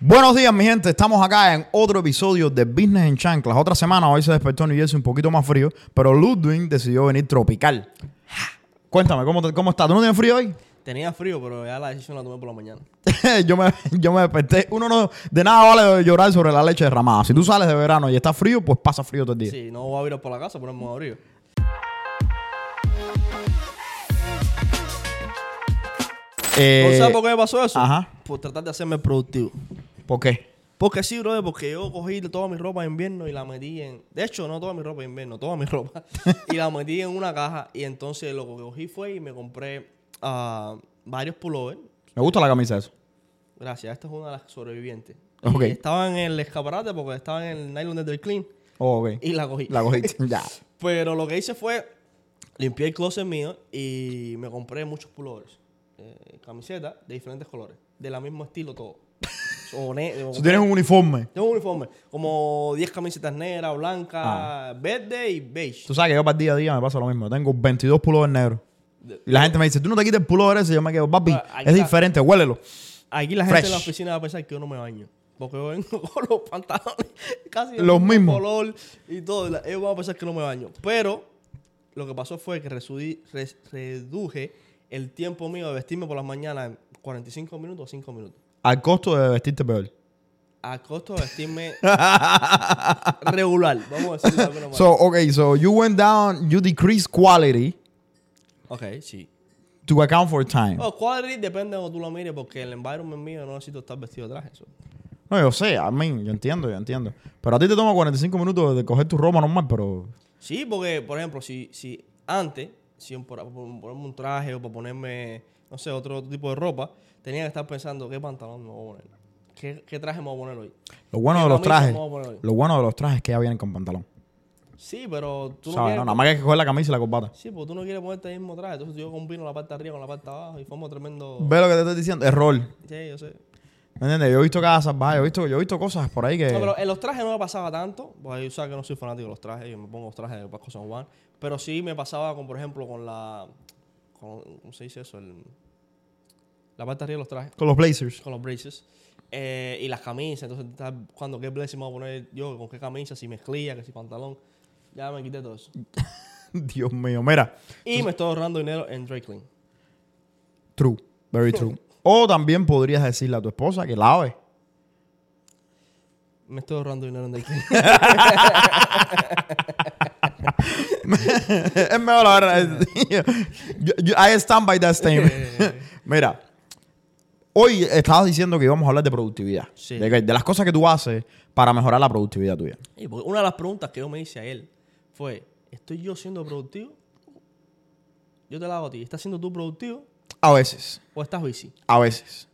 Buenos días, mi gente. Estamos acá en otro episodio de Business en Chanclas. Otra semana, hoy se despertó New Jersey un poquito más frío, pero Ludwig decidió venir tropical. Cuéntame, ¿cómo, te- cómo estás? ¿Tú no tienes frío hoy? Tenía frío, pero ya la decisión la tomé por la mañana. yo, me, yo me desperté. Uno no, de nada vale llorar sobre la leche derramada. Si tú sales de verano y está frío, pues pasa frío todo el día. Sí, no voy a ir por la casa, ponerme a abrigo. Eh, ¿No sabes por qué me pasó eso? ajá. Por tratar de hacerme productivo. ¿Por qué? Porque sí, brother, porque yo cogí toda mi ropa de invierno y la metí en... De hecho, no toda mi ropa de invierno, toda mi ropa. y la metí en una caja y entonces lo que cogí fue y me compré ah, varios pullovers. Me gusta la camisa eso. Gracias, esta es una de las sobrevivientes. Ok. Y estaba en el escaparate porque estaba en el nylon del clean Oh, ok. y la cogí. La cogiste. ya. Pero lo que hice fue limpié el closet mío y me compré muchos pullovers, eh, camisetas de diferentes colores, de la mismo estilo todo. O Si tienes un uniforme. Tengo un uniforme, como 10 camisetas negras, blancas, Ah. verde y beige. Tú sabes que yo para el día a día me pasa lo mismo. Tengo 22 pullovers negros. Y la gente me dice, tú no te quites el pullover ese. Yo me quedo, papi, Ah, ahí es está. diferente, huélelo. Aquí la gente Fresh. en la oficina va a pensar que yo no me baño. Porque yo vengo con los pantalones casi del Los mismo mismos. color y todo. la- Ellos van a pensar que no me baño. Pero lo que pasó fue que res- reduje el tiempo mío de vestirme por las mañanas en 45 minutos o 5 minutos. Al costo de vestirte peor. A costo de vestirme regular. Vamos a decirlo de alguna manera. So, okay, so you went down, you decreased quality ok, sí. to account for time. Oh, quality depende de cómo tú lo mires porque el environment mío no necesito estar vestido de traje. No, yo sé, I mean, yo entiendo, yo entiendo. Pero a ti te toma 45 minutos de coger tu ropa normal, pero... Sí, porque, por ejemplo, si, si antes, si un- para ponerme un traje o para ponerme, no sé, otro tipo de ropa, tenía que estar pensando qué pantalón me voy a poner. ¿Qué, qué traje me voy a poner hoy? Lo bueno ¿Qué de los trajes, lo bueno de los trajes es que ya vienen con pantalón. Sí, pero tú no ¿Sabes? quieres... No, nada más que hay que coger la camisa y la corbata. Sí, porque tú no quieres ponerte el mismo traje. Entonces yo combino la parte de arriba con la parte de abajo y formo tremendo... Ve lo que te estoy diciendo, error. Sí, yo sé. ¿Me entiendes? Yo he visto casas bajas, yo he visto, yo he visto cosas por ahí que... No, pero en los trajes no me pasaba tanto. Porque yo sabes que no soy fanático de los trajes. Yo me pongo los trajes de Pasco San Juan. Pero sí me pasaba con, por ejemplo, con la... Con, ¿Cómo se dice eso? El, la parte de arriba de los trajes. Con los blazers. Con los braces. Eh, y las camisas. Entonces, cuando qué blazer me voy a poner yo, con qué camisa, si mezclilla, que si pantalón. Ya me quité todo eso. Dios mío, mira. Y me estoy ahorrando dinero en Drake Clean. True, very true. O también podrías decirle a tu esposa que lave. Me estoy ahorrando dinero en Drake Clean. es mejor la verdad. Yo- yo- I stand by that statement. Mira, hoy estabas diciendo que íbamos a hablar de productividad. Sí. De, que- de las cosas que tú haces para mejorar la productividad tuya. Porque una de las preguntas que yo me hice a él fue, ¿estoy yo siendo productivo? Yo te la hago a ti. ¿Estás siendo tú productivo A veces, o estás busy? a veces.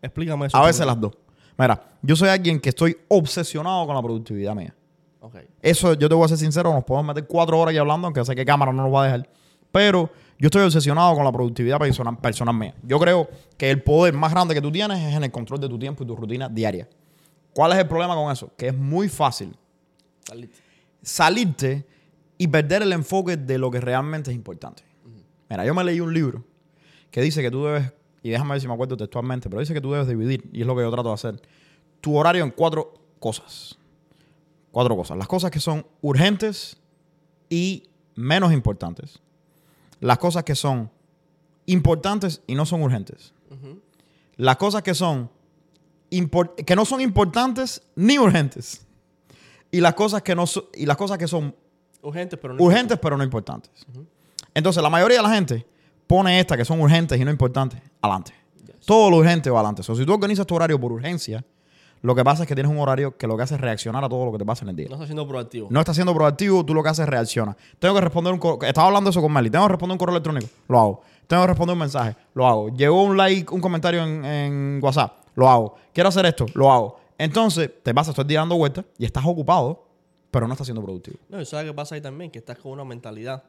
Explícame eso. A veces las dos. Mira, yo soy alguien que estoy obsesionado con la productividad mía. Ok. Eso, yo te voy a ser sincero, nos podemos meter cuatro horas aquí hablando, aunque sé que cámara no nos va a dejar. Pero yo estoy obsesionado con la productividad personal, personal mía. Yo creo que el poder más grande que tú tienes es en el control de tu tiempo y tu rutina diaria. ¿Cuál es el problema con eso? Que es muy fácil salirte y perder el enfoque de lo que realmente es importante. Mira, yo me leí un libro que dice que tú debes, y déjame ver si me acuerdo textualmente, pero dice que tú debes dividir, y es lo que yo trato de hacer, tu horario en cuatro cosas. Cuatro cosas. Las cosas que son urgentes y menos importantes. Las cosas que son importantes y no son urgentes. Las cosas que son que no son importantes ni urgentes. Y las cosas que no so- y las cosas que son Urgentes, pero no urgentes pero no importantes. Entonces, la mayoría de la gente pone estas que son urgentes y no importantes adelante. Todo lo urgente va adelante. O sea, si tú organizas tu horario por urgencia, lo que pasa es que tienes un horario que lo que hace es reaccionar a todo lo que te pasa en el día. No estás siendo proactivo. No estás siendo proactivo, tú lo que haces es reacciona. Tengo que responder un correo. Estaba hablando eso con Meli. Tengo que responder un correo electrónico. Lo hago. Tengo que responder un mensaje. Lo hago. Llegó un like, un comentario en, en WhatsApp. Lo hago. Quiero hacer esto. Lo hago. Entonces, te pasas día dando vueltas y estás ocupado, pero no estás siendo productivo. No, y sabes qué pasa ahí también, que estás con una mentalidad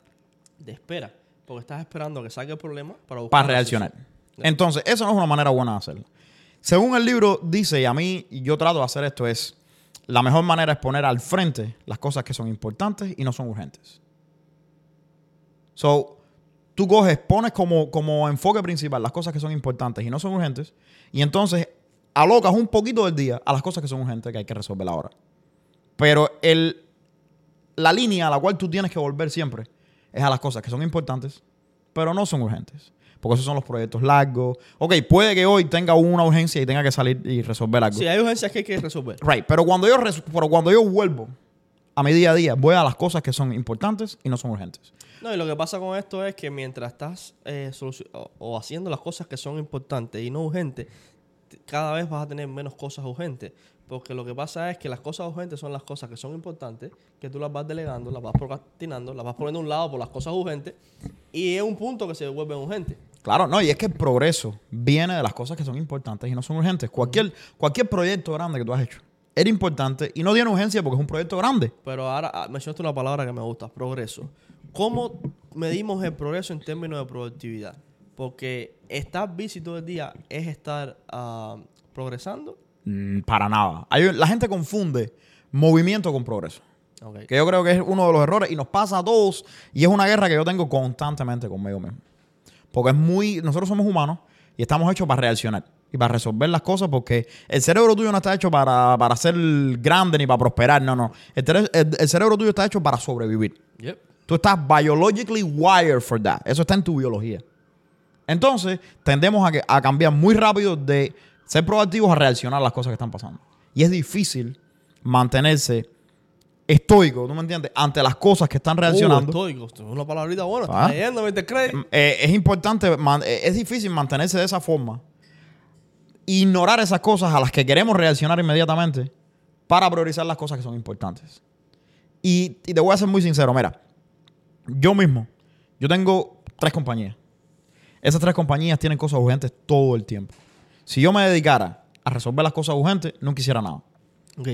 de espera. Porque estás esperando que salga el problema para buscar Para una reaccionar. Entonces, eso no es una manera buena de hacerlo. Según el libro dice, y a mí yo trato de hacer esto, es la mejor manera es poner al frente las cosas que son importantes y no son urgentes. So, tú coges, pones como, como enfoque principal las cosas que son importantes y no son urgentes, y entonces alocas un poquito del día a las cosas que son urgentes que hay que resolver ahora. Pero el, la línea a la cual tú tienes que volver siempre es a las cosas que son importantes, pero no son urgentes. Porque esos son los proyectos largos. Ok, puede que hoy tenga una urgencia y tenga que salir y resolver algo. Sí, hay urgencias que hay que resolver. Right, pero cuando yo, res- pero cuando yo vuelvo a mi día a día, voy a las cosas que son importantes y no son urgentes. No, y lo que pasa con esto es que mientras estás eh, o, o haciendo las cosas que son importantes y no urgentes, cada vez vas a tener menos cosas urgentes. Porque lo que pasa es que las cosas urgentes son las cosas que son importantes, que tú las vas delegando, las vas procrastinando, las vas poniendo a un lado por las cosas urgentes, y es un punto que se vuelven urgentes. Claro, no, y es que el progreso viene de las cosas que son importantes y no son urgentes. Cualquier, cualquier proyecto grande que tú has hecho era importante y no tiene urgencia porque es un proyecto grande. Pero ahora ah, mencionaste una palabra que me gusta, progreso. ¿Cómo medimos el progreso en términos de productividad? Porque estar busy todo el día es estar ah, progresando. Mm, para nada. Hay- la gente confunde movimiento con progreso. Ok. Que yo creo que es uno de los errores y nos pasa a todos. Y es una guerra que yo tengo constantemente conmigo mismo. Porque es muy. Nosotros somos humanos y estamos hechos para reaccionar y para resolver las cosas porque el cerebro tuyo no está hecho para, para ser grande ni para prosperar. No, no. El, tere- el- el cerebro tuyo está hecho para sobrevivir. Yep. Tú estás biologically wired for that. Eso está en tu biología. Entonces, tendemos a, que- a cambiar muy rápido de ser proactivos a reaccionar a las cosas que están pasando. Y es difícil mantenerse estoico, ¿tú me entiendes? Ante las cosas que están reaccionando. Uh, estoico. Esto es una palabrita buena. Ah. Estás leyendo, ¿me te crees? Eh, es importante, man- eh, es difícil mantenerse de esa forma. Ignorar esas cosas a las que queremos reaccionar inmediatamente para priorizar las cosas que son importantes. Y, y te voy a ser muy sincero, mira, yo mismo, yo tengo tres compañías. Esas tres compañías tienen cosas urgentes todo el tiempo. Si yo me dedicara a resolver las cosas urgentes, no quisiera nada. Ok.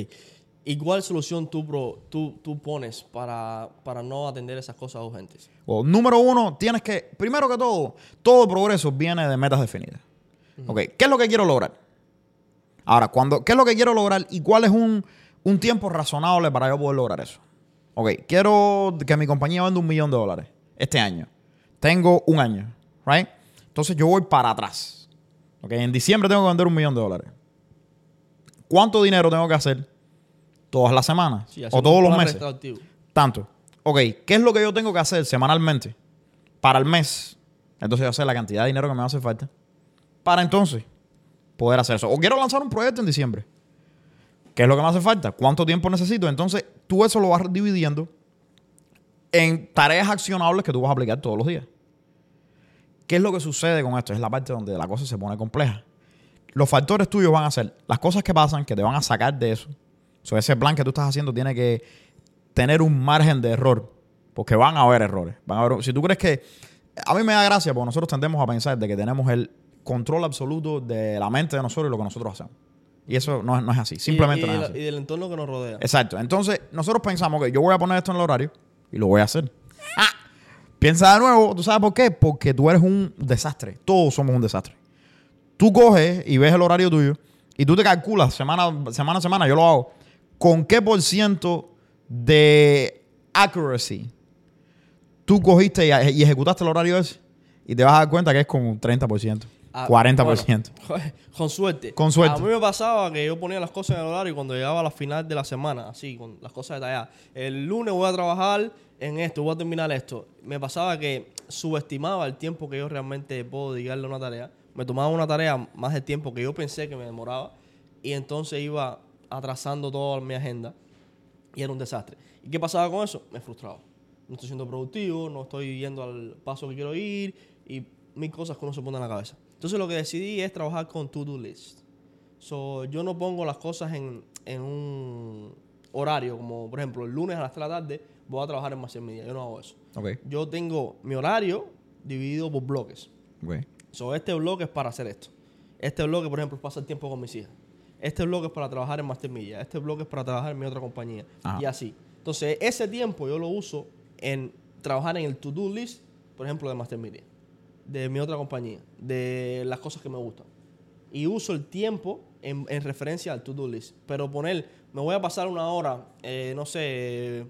¿Y cuál solución tú, pro- tú, tú pones para, para no atender esas cosas urgentes? Well, número uno, tienes que, primero que todo, todo progreso viene de metas definidas. Ok, ¿qué es lo que quiero lograr? Ahora, cuando, ¿qué es lo que quiero lograr y cuál es un, un tiempo razonable para yo poder lograr eso? Ok, quiero que mi compañía venda un millón de dólares este año. Tengo un año, right? Entonces yo voy para atrás. Ok, en diciembre tengo que vender un millón de dólares. ¿Cuánto dinero tengo que hacer todas las semanas Sí, o todos los meses? Tanto. Ok, ¿qué es lo que yo tengo que hacer semanalmente para el mes? Entonces yo sé la cantidad de dinero que me hace falta para entonces poder hacer eso. O quiero lanzar un proyecto en diciembre. ¿Qué es lo que me hace falta? ¿Cuánto tiempo necesito? Entonces tú eso lo vas dividiendo en tareas accionables que tú vas a aplicar todos los días. ¿Qué es lo que sucede con esto? Es la parte donde la cosa se pone compleja. Los factores tuyos van a ser las cosas que pasan que te van a sacar de eso. So, ese plan que tú estás haciendo tiene que tener un margen de error. Porque van a haber errores. Van a haber- si tú crees que. A mí me da gracia porque nosotros tendemos a pensar de que tenemos el control absoluto de la mente de nosotros y lo que nosotros hacemos. Y eso no es, no es así. Simplemente y, y no es así. y del entorno que nos rodea. Exacto. Entonces, nosotros pensamos que yo voy a poner esto en el horario y lo voy a hacer. Ah. Piensa de nuevo, ¿tú sabes por qué? Porque tú eres un desastre. Todos somos un desastre. Tú coges y ves el horario tuyo y tú te calculas semana, semana a semana, yo lo hago, con qué por ciento de accuracy tú cogiste y, ejecutaste el horario ese y te vas a dar cuenta que es con un 30%, Ah, 40%. bueno, con suerte. Con suerte. A mí me pasaba que yo ponía las cosas en el horario y cuando llegaba a la final de la semana, así, con las cosas detalladas. El lunes voy a trabajar en esto, voy a terminar esto. Me pasaba que subestimaba el tiempo que yo realmente puedo dedicarle a una tarea. Me tomaba una tarea más del tiempo que yo pensé que me demoraba y entonces iba atrasando toda mi agenda y era un desastre. ¿Y qué pasaba con eso? Me frustraba. No estoy siendo productivo, no estoy yendo al paso que quiero ir y mil cosas que uno se pone en la cabeza. Entonces lo que decidí es trabajar con to-do list. So, yo no pongo las cosas en, en un horario, como por ejemplo el lunes a las 3 de la tarde voy a trabajar en Media. Yo no hago eso. Ok. Yo tengo mi horario dividido por bloques. Ok. So, este bloque es para hacer esto. Este bloque, por ejemplo, es pasar tiempo con mis hijas. Este bloque es para trabajar en Master Media. Este bloque es para trabajar en mi otra compañía. Ajá. Y así. Entonces, ese tiempo yo lo uso en trabajar en el to-do list, por ejemplo, de Master Media. De mi otra compañía. De las cosas que me gustan. Y uso el tiempo en, en referencia al to-do list. Pero poner, me voy a pasar una hora, eh, no sé,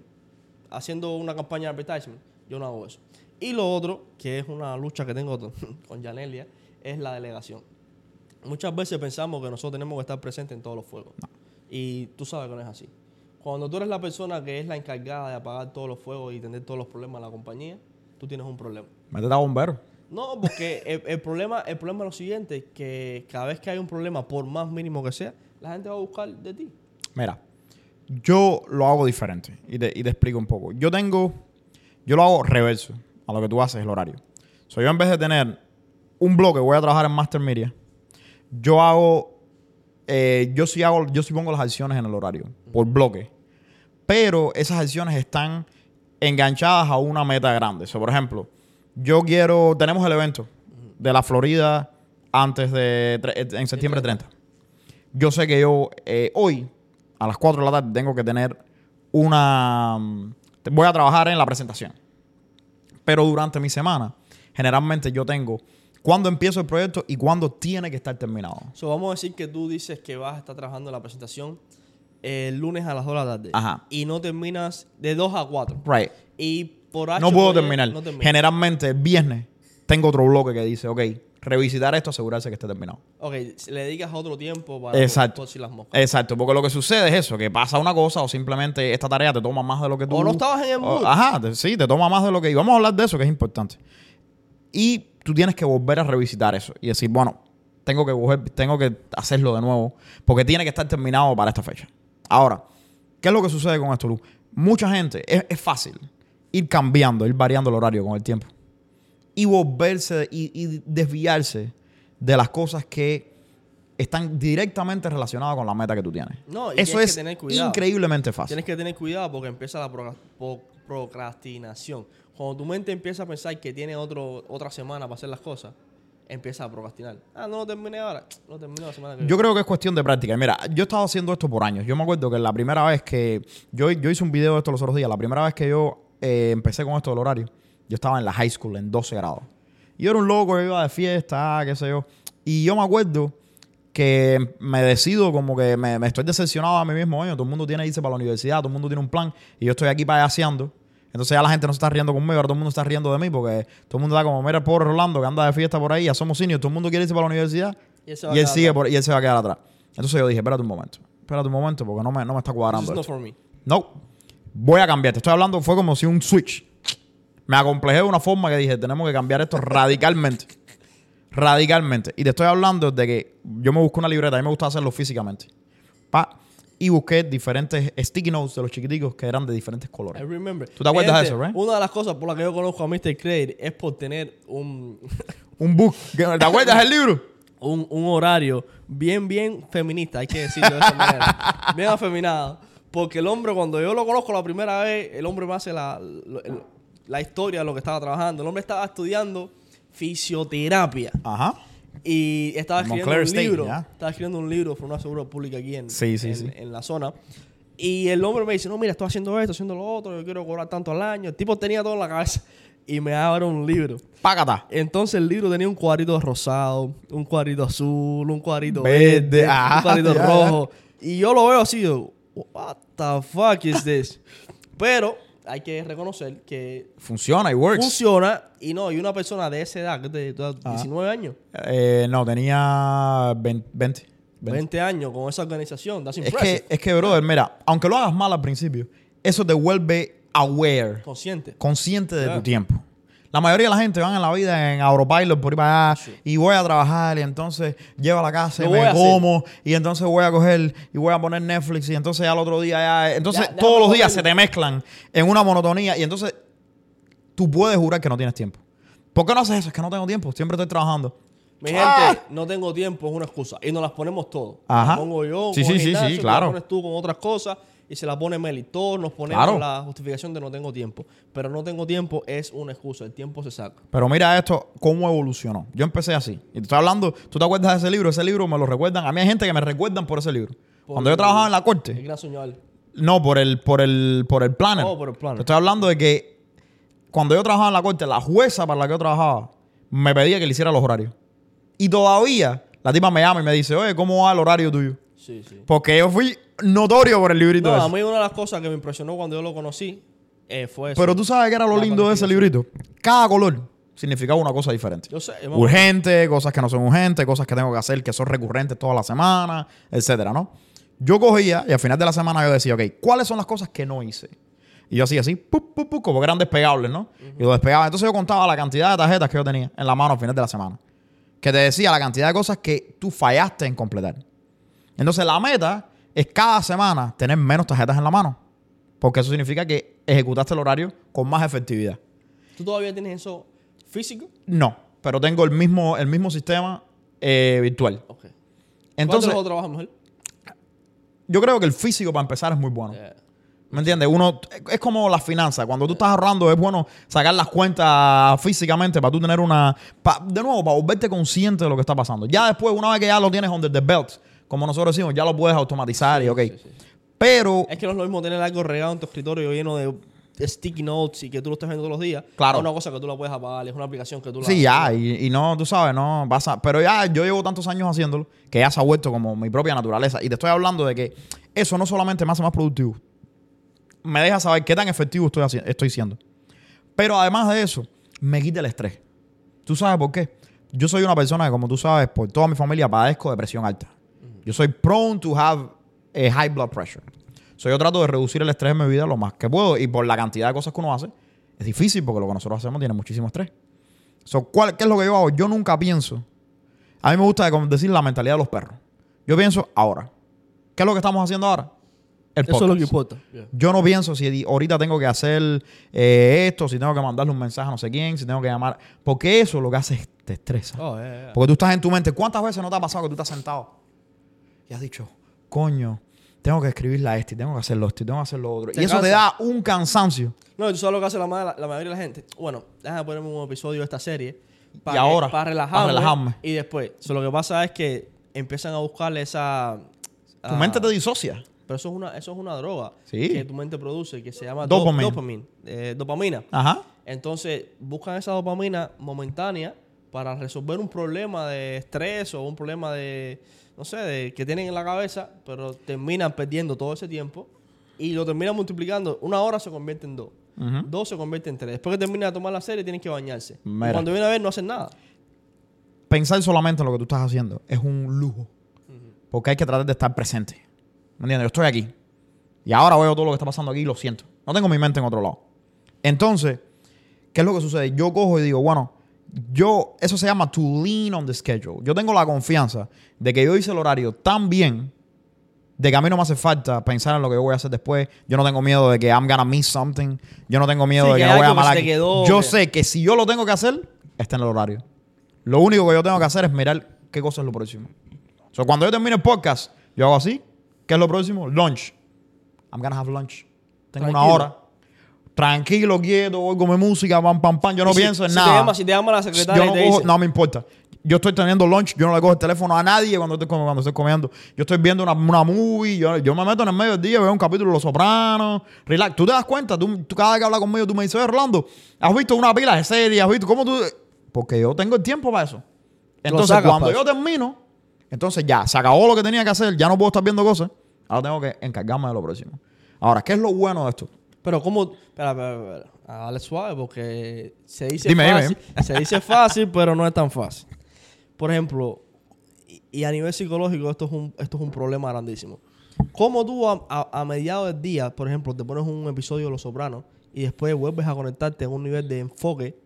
haciendo una campaña de advertisement. Yo no hago eso. Y lo otro, que es una lucha que tengo con Janelia, es la delegación. Muchas veces pensamos que nosotros tenemos que estar presentes en todos los fuegos. Y tú sabes que no es así. Cuando tú eres la persona que es la encargada de apagar todos los fuegos y tener todos los problemas de la compañía, tú tienes un problema. Métete a bombero. No, porque el, problema, el problema es lo siguiente, que cada vez que hay un problema, por más mínimo que sea, la gente va a buscar de ti. Mira, yo lo hago diferente y te, y te explico un poco. Yo tengo, yo lo hago reverso a lo que tú haces, el horario. So, yo en vez de tener un bloque, voy a trabajar en Master Media, yo hago, eh, yo sí hago, yo sí pongo las acciones en el horario, por bloque. Pero esas acciones están enganchadas a una meta grande. So, por ejemplo, yo quiero, tenemos el evento de la Florida antes de, tre- en septiembre 30. Yo sé que yo eh, hoy, a las 4 de la tarde, tengo que tener una... mm, Voy a trabajar en la presentación. Pero durante mi semana, generalmente yo tengo cuándo empiezo el proyecto y cuándo tiene que estar terminado. So, vamos a decir que tú dices que vas a estar trabajando en la presentación el lunes a las 2 de la tarde. Ajá. Y no terminas de 2 a 4. Right. Y por H No puedo por terminar. no. Generalmente, el viernes, tengo otro bloque que dice, ok, revisitar esto, asegurarse que esté terminado. Ok, le dedicas otro tiempo para Exacto. por- las moscas. Exacto, porque lo que sucede es eso, que pasa una cosa o simplemente esta tarea te toma más de lo que tú... O no estabas en el o- mood. Ajá, te- sí, te toma más de lo que... Y vamos a hablar de eso, que es importante. Y tú tienes que volver a revisitar eso y decir, bueno, tengo que, coger- tengo que hacerlo de nuevo porque tiene que estar terminado para esta fecha. Ahora, ¿qué es lo que sucede con esto, Lu? Mucha gente, es, es fácil ir cambiando, ir variando el horario con el tiempo y volverse y, y desviarse de las cosas que están directamente relacionadas con la meta que tú tienes. No, y Eso es que tener cuidado. increíblemente fácil. Tienes que tener cuidado porque empieza la procrastinación. Cuando tu mente empieza a pensar que tiene otro, otra semana para hacer las cosas, empieza a procrastinar. Ah, no lo terminé ahora. Lo termino la semana que Yo viene. creo que es cuestión de práctica. Mira, yo he estado haciendo esto por años. Yo me acuerdo que la primera vez que... Yo, yo hice un video de esto los otros días. La primera vez que yo eh, empecé con esto del horario, yo estaba en la high school, en 12 grados. Y yo era un loco, yo iba de fiesta, ah, qué sé yo. Y yo me acuerdo que me decido como que me, me estoy decepcionado a mí mismo. Oye, todo el mundo tiene que irse para la universidad, todo el mundo tiene un plan. Y yo estoy aquí payaseando. Entonces ya la gente no se está riendo conmigo, ahora todo el mundo está riendo de mí porque todo el mundo está como, mira el pobre Rolando que anda de fiesta por ahí, ya somos seniors, todo el mundo quiere irse para la universidad Y y él sigue por, y él se va a quedar atrás. Entonces yo dije, espérate un momento, espérate un momento porque no me, no me está This is cuadrando not for me. No, voy a cambiar. Te estoy hablando, fue como si un switch. Me acomplejé de una forma que dije, tenemos que cambiar esto radicalmente. radicalmente. Y te estoy hablando de que yo me busqué una libreta, a mí me gusta hacerlo físicamente. Pa, y busqué diferentes sticky notes de los chiquiticos que eran de diferentes I colores. remember. ¿Tú te acuerdas de eso, right? Una de las cosas por las que yo conozco a Mr. Craig es por tener un, Un book. ¿Te acuerdas del libro? un, un horario bien, bien feminista, hay que decirlo de esa manera. bien afeminado. Porque el hombre, cuando yo lo conozco la primera vez, el hombre me hace la, la historia de lo que estaba trabajando. El hombre estaba estudiando fisioterapia Ajá. y estaba En escribiendo Montclair un State, libro. ya. Estaba escribiendo un libro por una seguro pública aquí en, Sí, sí, en, sí. en la zona. Y el hombre me dice, no, mira, estoy haciendo esto, haciendo lo otro, yo quiero cobrar tanto al año. El tipo tenía todo en la cabeza y me abre un libro. Págata. Entonces el libro tenía un cuadrito rosado, un cuadrito azul, un cuadrito Verde, verde, un cuadrito ya, rojo. Y yo lo veo así, yo, what the fuck is this? Pero hay que reconocer que Funciona y works. funciona y no, y una persona de esa edad, de de 19 años, Eh, no, tenía 20. 20. 20 años con esa organización, that's Es que, es que, brother, mira, aunque lo hagas mal al principio, eso te vuelve aware, Consciente. consciente de tu tiempo. La mayoría de la gente van en la vida en autopilot por ir para allá y voy a trabajar y entonces llevo a la casa y me como y entonces voy a coger y voy a poner Netflix y entonces al otro día ya... Entonces Ya, todos los días se te mezclan en una monotonía y entonces tú puedes jurar que no tienes tiempo. ¿Por qué no haces eso? Es que no tengo tiempo, siempre estoy trabajando. Mi Ah. gente, no tengo tiempo, es una excusa. Y nos las ponemos todos. Ajá. Pongo yo, Sí, con sí, el sí, sí, claro. La pones tú con otras cosas y se la pone Meli. Todos nos ponemos Claro. la justificación de no tengo tiempo. Pero no tengo tiempo es una excusa. El tiempo se saca. Pero mira esto, cómo evolucionó. Yo empecé así. Y te estoy hablando, ¿tú te acuerdas de ese libro? Ese libro me lo recuerdan. A mí hay gente que me recuerdan por ese libro. Por Cuando yo el- trabajaba en la El corte. gran soñador. No, por el, por el, por el planner. Oh, por el planner. Te estoy hablando de que cuando yo trabajaba en la corte, la jueza para la que yo trabajaba me pedía que le hiciera los horarios. Y todavía la tipa me llama y me dice, oye, ¿cómo va el horario tuyo? Sí, sí. Porque yo fui notorio por el librito No, ese. a mí una de las cosas que me impresionó cuando yo lo conocí eh, fue eso. Pero tú sabes que era lo La lindo de ese librito. Cada color significaba una cosa diferente. Yo sé, yo Urgente, cosas que no son urgentes, cosas que tengo que hacer que son recurrentes toda la semana, etcétera, ¿no? Yo cogía y al final de la semana yo decía, ok, ¿cuáles son las cosas que no hice? Y yo hacía así, pup, pup, pup, como que eran despegables, ¿no? Y lo despegaba. Entonces yo contaba la cantidad de tarjetas que yo tenía en la mano al final de la semana. Que te decía la cantidad de cosas que tú fallaste en completar. Entonces la meta es cada semana tener menos tarjetas en la mano. Porque eso significa que ejecutaste el horario con más efectividad. ¿Tú todavía tienes eso físico? No, pero tengo el mismo, el mismo sistema eh, virtual. Ok. Entonces, ¿Cuál de los trabajas mejor? yo creo que el físico para empezar es muy bueno. Eh, ¿Me entiendes? Uno, es como las finanzas. Cuando tú estás ahorrando, es bueno sacar las cuentas físicamente para tú tener una. pa- de nuevo, para volverte consciente de lo que está pasando. Ya después, una vez que ya lo tienes under the belt, como nosotros decimos, ya lo puedes automatizar y ok. sí, sí. Pero, Es que no es lo mismo tener algo regado en tu escritorio lleno de sticky notes y que tú lo estés viendo todos los días. Claro. Es una cosa que tú la puedes apagar, es una aplicación que tú la sí, ya, y, y no, tú sabes, no pasa. Pero ya yo llevo tantos años haciéndolo que ya se ha vuelto como mi propia naturaleza. Y te estoy hablando de que eso no solamente me hace más productivo, me deja saber qué tan efectivo estoy, siendo. Pero además de eso, me quita el estrés. ¿Tú sabes por qué? Yo soy una persona que, como tú sabes, por toda mi familia padezco de presión alta. Yo soy prone to have a high blood pressure. So, yo trato de reducir el estrés en mi vida lo más que puedo. Y por la cantidad de cosas que uno hace, es difícil porque lo que nosotros hacemos tiene muchísimo estrés. So, ¿cuál, ¿Qué es lo que yo hago? Yo nunca pienso. A mí me gusta decir la mentalidad de los perros. Yo pienso ahora. ¿Qué es lo que estamos haciendo ahora? El Eso es lo que importa. Yo no pienso si ahorita tengo que hacer eh, esto, si tengo que mandarle un mensaje a no sé quién, si tengo que llamar. Porque eso lo que hace es te estresa. Oh, yeah, yeah. Porque tú estás en tu mente. ¿Cuántas veces no te ha pasado que tú estás sentado y has dicho, coño, tengo que escribirle a este, tengo que hacerlo esto, tengo que hacer lo otro? Y eso te da un cansancio. No, tú sabes lo que hace la, ma- la mayoría de la gente. Bueno, déjame ponerme un episodio de esta serie. Y ahora, Para relajarme, para relajarme. Y después. So, lo que pasa es que empiezan a buscarle esa. Tu ah, mente te disocia. Pero eso es una, eso es una droga Sí. que tu mente produce, que se llama do- Dopamine. dopamine, eh, dopamina. Ajá. Entonces, buscan esa dopamina momentánea para resolver un problema de estrés o un problema de, no sé, de, que tienen en la cabeza, pero terminan perdiendo todo ese tiempo y lo terminan multiplicando. Una hora se convierte en dos. Dos se convierte en tres. Después que termina de tomar la serie, tienen que bañarse. Mira. cuando viene a ver, no hacen nada. Pensar solamente en lo que tú estás haciendo es un lujo. Porque hay que tratar de estar presente. ¿Me entiendes? Yo estoy aquí. Y ahora veo todo lo que está pasando aquí y lo siento. No tengo mi mente en otro lado. Entonces, ¿qué es lo que sucede? Yo cojo y digo, bueno, yo, eso se llama to lean on the schedule. Yo tengo la confianza de que yo hice el horario tan bien de que a mí no me hace falta pensar en lo que yo voy a hacer después. Yo no tengo miedo de que I'm gonna miss something. Yo no tengo miedo Sí, de que, que no voy a algo que amar se a te quedó, Yo sé que si yo lo tengo que hacer, está en el horario. Lo único que yo tengo que hacer es mirar qué cosa es lo próximo. O sea, cuando yo termine el podcast, yo hago así. ¿Qué es lo próximo? Lunch. I'm gonna have lunch. Tengo una hora. Tranquilo, quieto, voy con mi música, pam, pam, pam. Yo no si- pienso en si nada. Te llama, si te llama la secretaria Yo no, te cojo- dice, no me importa. Yo estoy teniendo lunch, yo no le cojo el teléfono a nadie cuando estoy, com- cuando estoy comiendo. Yo estoy viendo una, una movie, yo, yo me meto en el medio del día, veo un capítulo de Los Sopranos, relax. Tú te das cuenta, tú, tú cada vez que hablas conmigo, tú me dices, "Oye, Rolando, ¿has visto una pila de series? ¿Has visto cómo tú...? Porque yo tengo el tiempo para eso. Entonces, sacas cuando para yo termino, entonces ya, se acabó lo que tenía que hacer, ya no puedo estar viendo cosas, ahora tengo que encargarme de lo próximo. Ahora, ¿qué es lo bueno de esto? Pero cómo... Espera, espera, espera. Dale suave porque se dice Dime, dime. fácil. Se dice fácil, pero no es tan fácil. Por ejemplo, y, y a nivel psicológico esto es un, esto es un problema grandísimo. ¿Cómo tú a, a, a mediados del día, por ejemplo, te pones un episodio de Los Sopranos y después vuelves a conectarte en un nivel de enfoque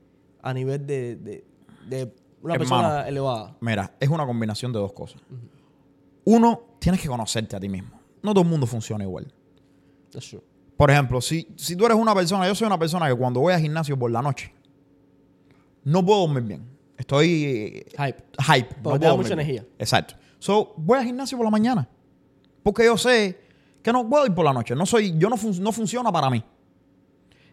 a nivel de, de, de una Hermano. persona elevada? Mira, es una combinación de dos cosas. Uno, tienes que conocerte a ti mismo. No todo el mundo funciona igual. That's true. Por ejemplo, si, si tú eres una persona, yo soy una persona que cuando voy al gimnasio por la noche, no puedo dormir bien. Estoy Hype. hype. Porque no te da mucha bien. energía. Exacto. So, voy al gimnasio por la mañana. Porque yo sé que no puedo ir por la noche. No soy, yo no, fun- no funciona para mí.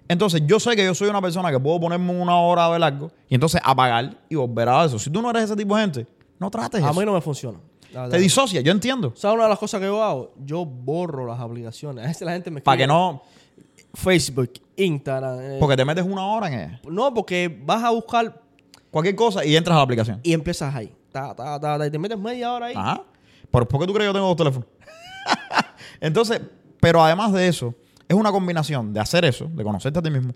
Entonces, yo sé que yo soy una persona que puedo ponerme una hora de largo y entonces apagar y volver a eso. Si tú no eres ese tipo de gente, no trates A eso. mí no me funciona. Te disocia, yo entiendo. ¿Sabes una de las cosas que yo hago? Yo borro las aplicaciones. A veces la gente me Para que no, Facebook, Instagram. eh, porque te metes una hora en ella. No, porque vas a buscar Cualquier cosa y entras a la aplicación. y empiezas ahí. Ta, ta, ta, ta, y te metes media hora ahí. Ajá. ¿Por, ¿Por qué tú crees que yo tengo dos teléfonos? Entonces, pero además de eso, es una combinación de hacer eso, de conocerte a ti mismo.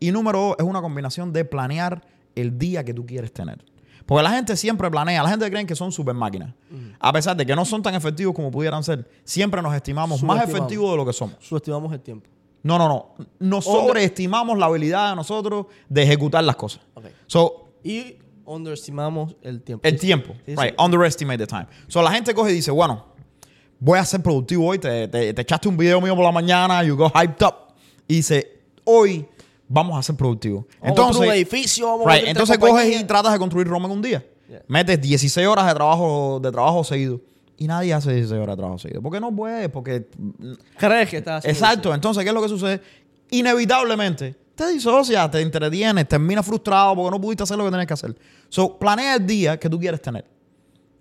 Y número dos, es una combinación de planear el día que tú quieres tener. Porque la gente siempre planea, la gente cree que son super máquinas. A pesar de que no son tan efectivos como pudieran ser, siempre nos estimamos más efectivos de lo que somos. Subestimamos el tiempo. No, no, no. Nos sobreestimamos la habilidad de nosotros de ejecutar las cosas. Ok. So, Y underestimamos el tiempo. el tiempo. Sí, sí. right. Underestimate the time. So, la gente coge y dice, bueno, voy a ser productivo hoy. Te, te- te echaste un video mío por la mañana, you go hyped up. Y dice, hoy vamos a ser productivos. Vamos a Entonces, un edificio, vamos a right, entonces coges y tratas de construir Roma en un día. Yeah. Metes 16 horas de trabajo, de trabajo seguido. Y nadie hace 16 horas de trabajo seguido. Porque no puede, porque ¿Crees que estás haciendo Exacto. Entonces, ¿qué es lo que sucede? Inevitablemente, te disocias, te entretienes, terminas frustrado porque no pudiste hacer lo que tenías que hacer. So, planea el día que tú quieres tener.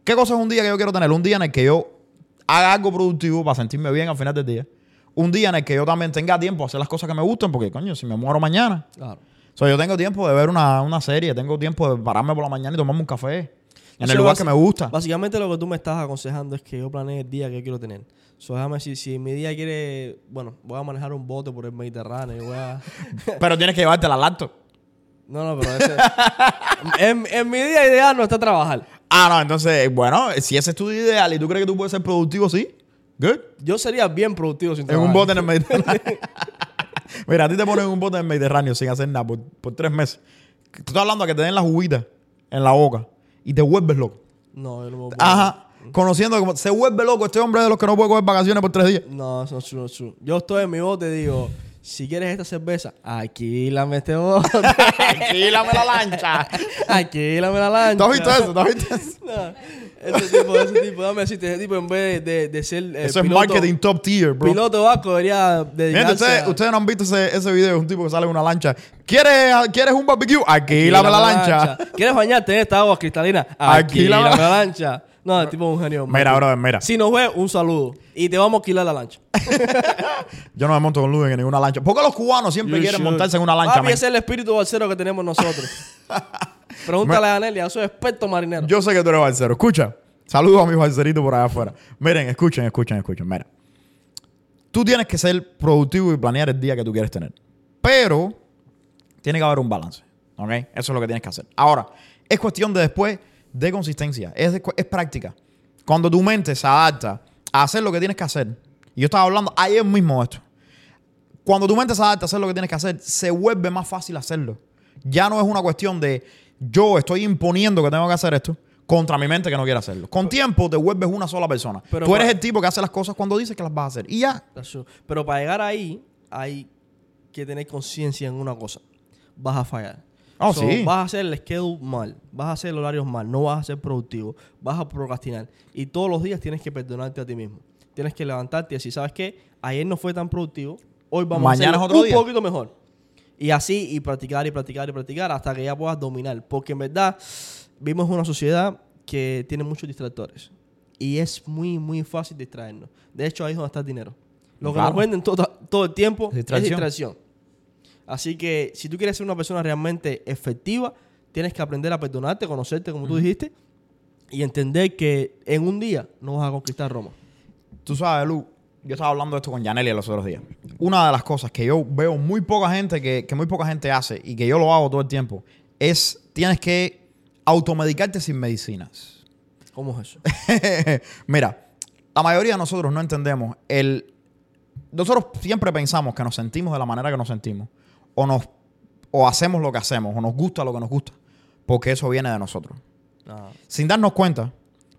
¿Qué cosa es un día que yo quiero tener? Un día en el que yo haga algo productivo para sentirme bien al final del día. Un día en el que yo también tenga tiempo a hacer las cosas que me gustan, porque, coño, si me muero mañana. Claro. So, yo tengo tiempo de ver una, una serie, tengo tiempo de pararme por la mañana y tomarme un café en el lugar que me gusta. Básicamente lo que tú me estás aconsejando es que yo planee el día que yo quiero tener. So, déjame decir, si mi día quiere, bueno, voy a manejar un bote por el Mediterráneo, voy a... Pero tienes que llevarte la laptop. No, no, pero ese... en, en mi día ideal no está trabajar. Ah, no, entonces, bueno, si ese es tu día ideal y tú crees que tú puedes ser productivo, sí. Good. Yo sería bien productivo sin En trabajar. un bote en el Mediterráneo. Mira, a ti te ponen en un bote en el Mediterráneo sin hacer nada por, por tres meses. Tú estás hablando de que te den la juguita en la boca y te vuelves loco. No, yo no me puedo- Ajá. Conociendo como se vuelve loco este hombre de los que no puede coger vacaciones por tres días. No, eso no es true, no es true. Yo estoy en mi bote y digo, si quieres esta cerveza, alquílame este bote. Alquílame la lancha. alquílame la lancha. ¿Tú has visto eso? ¿Tú has visto eso? No, ese tipo, ese tipo, déjame decirte, ese tipo en vez de, de, ser eh, Eso es piloto, marketing top tier, bro. piloto vasco debería Miren, dedicarse ustedes, a- ustedes no han visto ese, ese video de un tipo que sale en una lancha. ¿Quieres, ¿quieres un barbecue? Alquílame la lancha. ¿Quieres bañarte en esta agua cristalina? Alquílame Alquílame la- la lancha. No, el tipo es un genio. Mira, brother, mira. Si nos ve, un saludo. Y te vamos a alquilar la lancha. Yo no me monto con Luden en ninguna lancha. Porque los cubanos siempre You quieren should. montarse en una lancha. Papi, man. ese es el espíritu balsero que tenemos nosotros. Pregúntale a Nelia, soy experto marinero. Yo sé que tú eres balsero. Escucha. Saludos a mis balseritos por allá afuera. Miren, escuchen, escuchen, escuchen. Mira. Tú tienes que ser productivo y planear el día que tú quieres tener. Pero tiene que haber un balance. ¿Ok? Eso es lo que tienes que hacer. Ahora, es cuestión de después de consistencia. Es, es práctica. Cuando tu mente se adapta a hacer lo que tienes que hacer. Y yo estaba hablando ayer mismo de esto. Cuando tu mente se adapta a hacer lo que tienes que hacer, se vuelve más fácil hacerlo. Ya no es una cuestión de yo estoy imponiendo que tengo que hacer esto contra mi mente que no quiere hacerlo. Con tiempo te vuelves una sola persona. Pero Tú eres el tipo que hace las cosas cuando dices que las vas a hacer. Y ya. Pero para llegar ahí, hay que tener conciencia en una cosa. Vas a fallar. Oh, sí. Vas a hacer el schedule mal. Vas a hacer horarios mal. No vas a ser productivo. Vas a procrastinar. Y todos los días tienes que perdonarte a ti mismo. Tienes que levantarte y decir, ¿sabes qué? Ayer no fue tan productivo. Hoy vamos Mañana a otro un día. poquito mejor. Y así, y practicar, y practicar, y practicar hasta que ya puedas dominar. Porque en verdad, vivimos una sociedad que tiene muchos distractores. Y es muy, muy fácil distraernos. De hecho, ahí es donde está el dinero. Lo que Claro. nos venden todo, todo el tiempo Distracción. es distracción. Así que si tú quieres ser una persona realmente efectiva, tienes que aprender a perdonarte, conocerte, como tú dijiste, y entender que en un día no vas a conquistar Roma. Tú sabes, Lu, yo estaba hablando de esto con Yanelia los otros días. Una de las cosas que yo veo muy poca gente que, que muy poca gente hace y que yo lo hago todo el tiempo es tienes que automedicarte sin medicinas. ¿Cómo es eso? Mira, la mayoría de nosotros no entendemos el. Nosotros siempre pensamos que nos sentimos de la manera que nos sentimos, o nos, o hacemos lo que hacemos, o nos gusta lo que nos gusta, porque eso viene de nosotros. Ah, Sin darnos cuenta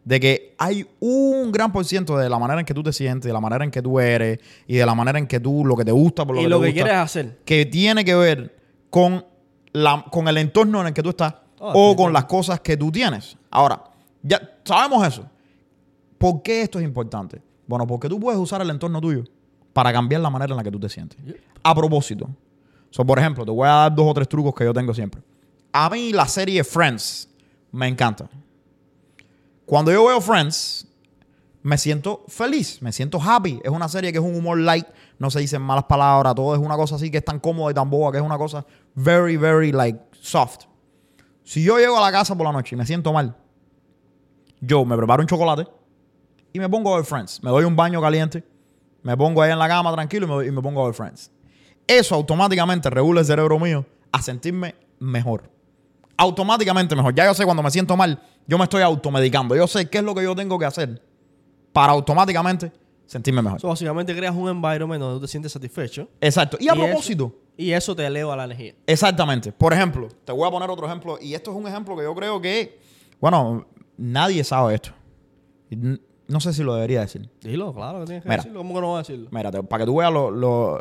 de que hay un gran por ciento de la manera en que tú te sientes, de la manera en que tú eres y de la manera en que tú lo que te gusta por lo y que lo te que gusta, quieres hacer. que tiene que ver con, la, con el entorno en el que tú estás Ah, o con las cosas que tú tienes. Ahora, ya sabemos eso. ¿Por qué esto es importante? Bueno, porque tú puedes usar el entorno tuyo para cambiar la manera en la que tú te sientes. A propósito. So, por ejemplo, te voy a dar dos o tres trucos que yo tengo siempre. A mí la serie Friends me encanta. Cuando yo veo Friends, me siento feliz, me siento happy. Es una serie que es un humor light, no se dicen malas palabras, todo es una cosa así que es tan cómoda y tan boba que es una cosa very, very like soft. Si yo llego a la casa por la noche y me siento mal, yo me preparo un chocolate y me pongo a ver Friends. Me doy un baño caliente, me pongo ahí en la cama tranquilo y me, y me pongo a ver Friends. Eso automáticamente regula el cerebro mío a sentirme mejor. automáticamente mejor. Ya yo sé cuando me siento mal, yo me estoy automedicando. Yo sé qué es lo que yo tengo que hacer para automáticamente sentirme mejor. So, básicamente creas un environment donde tú te sientes satisfecho. Exacto. Y a Y eso- propósito, Y eso te eleva la energía. exactamente. Por ejemplo, te voy a poner otro ejemplo. Y esto es un ejemplo que yo creo que, bueno, nadie sabe esto. No sé si lo debería decir. Dilo, claro que tienes que Mira. decirlo. ¿Cómo que no vas a decirlo? Mira, te- para que tú veas lo, lo-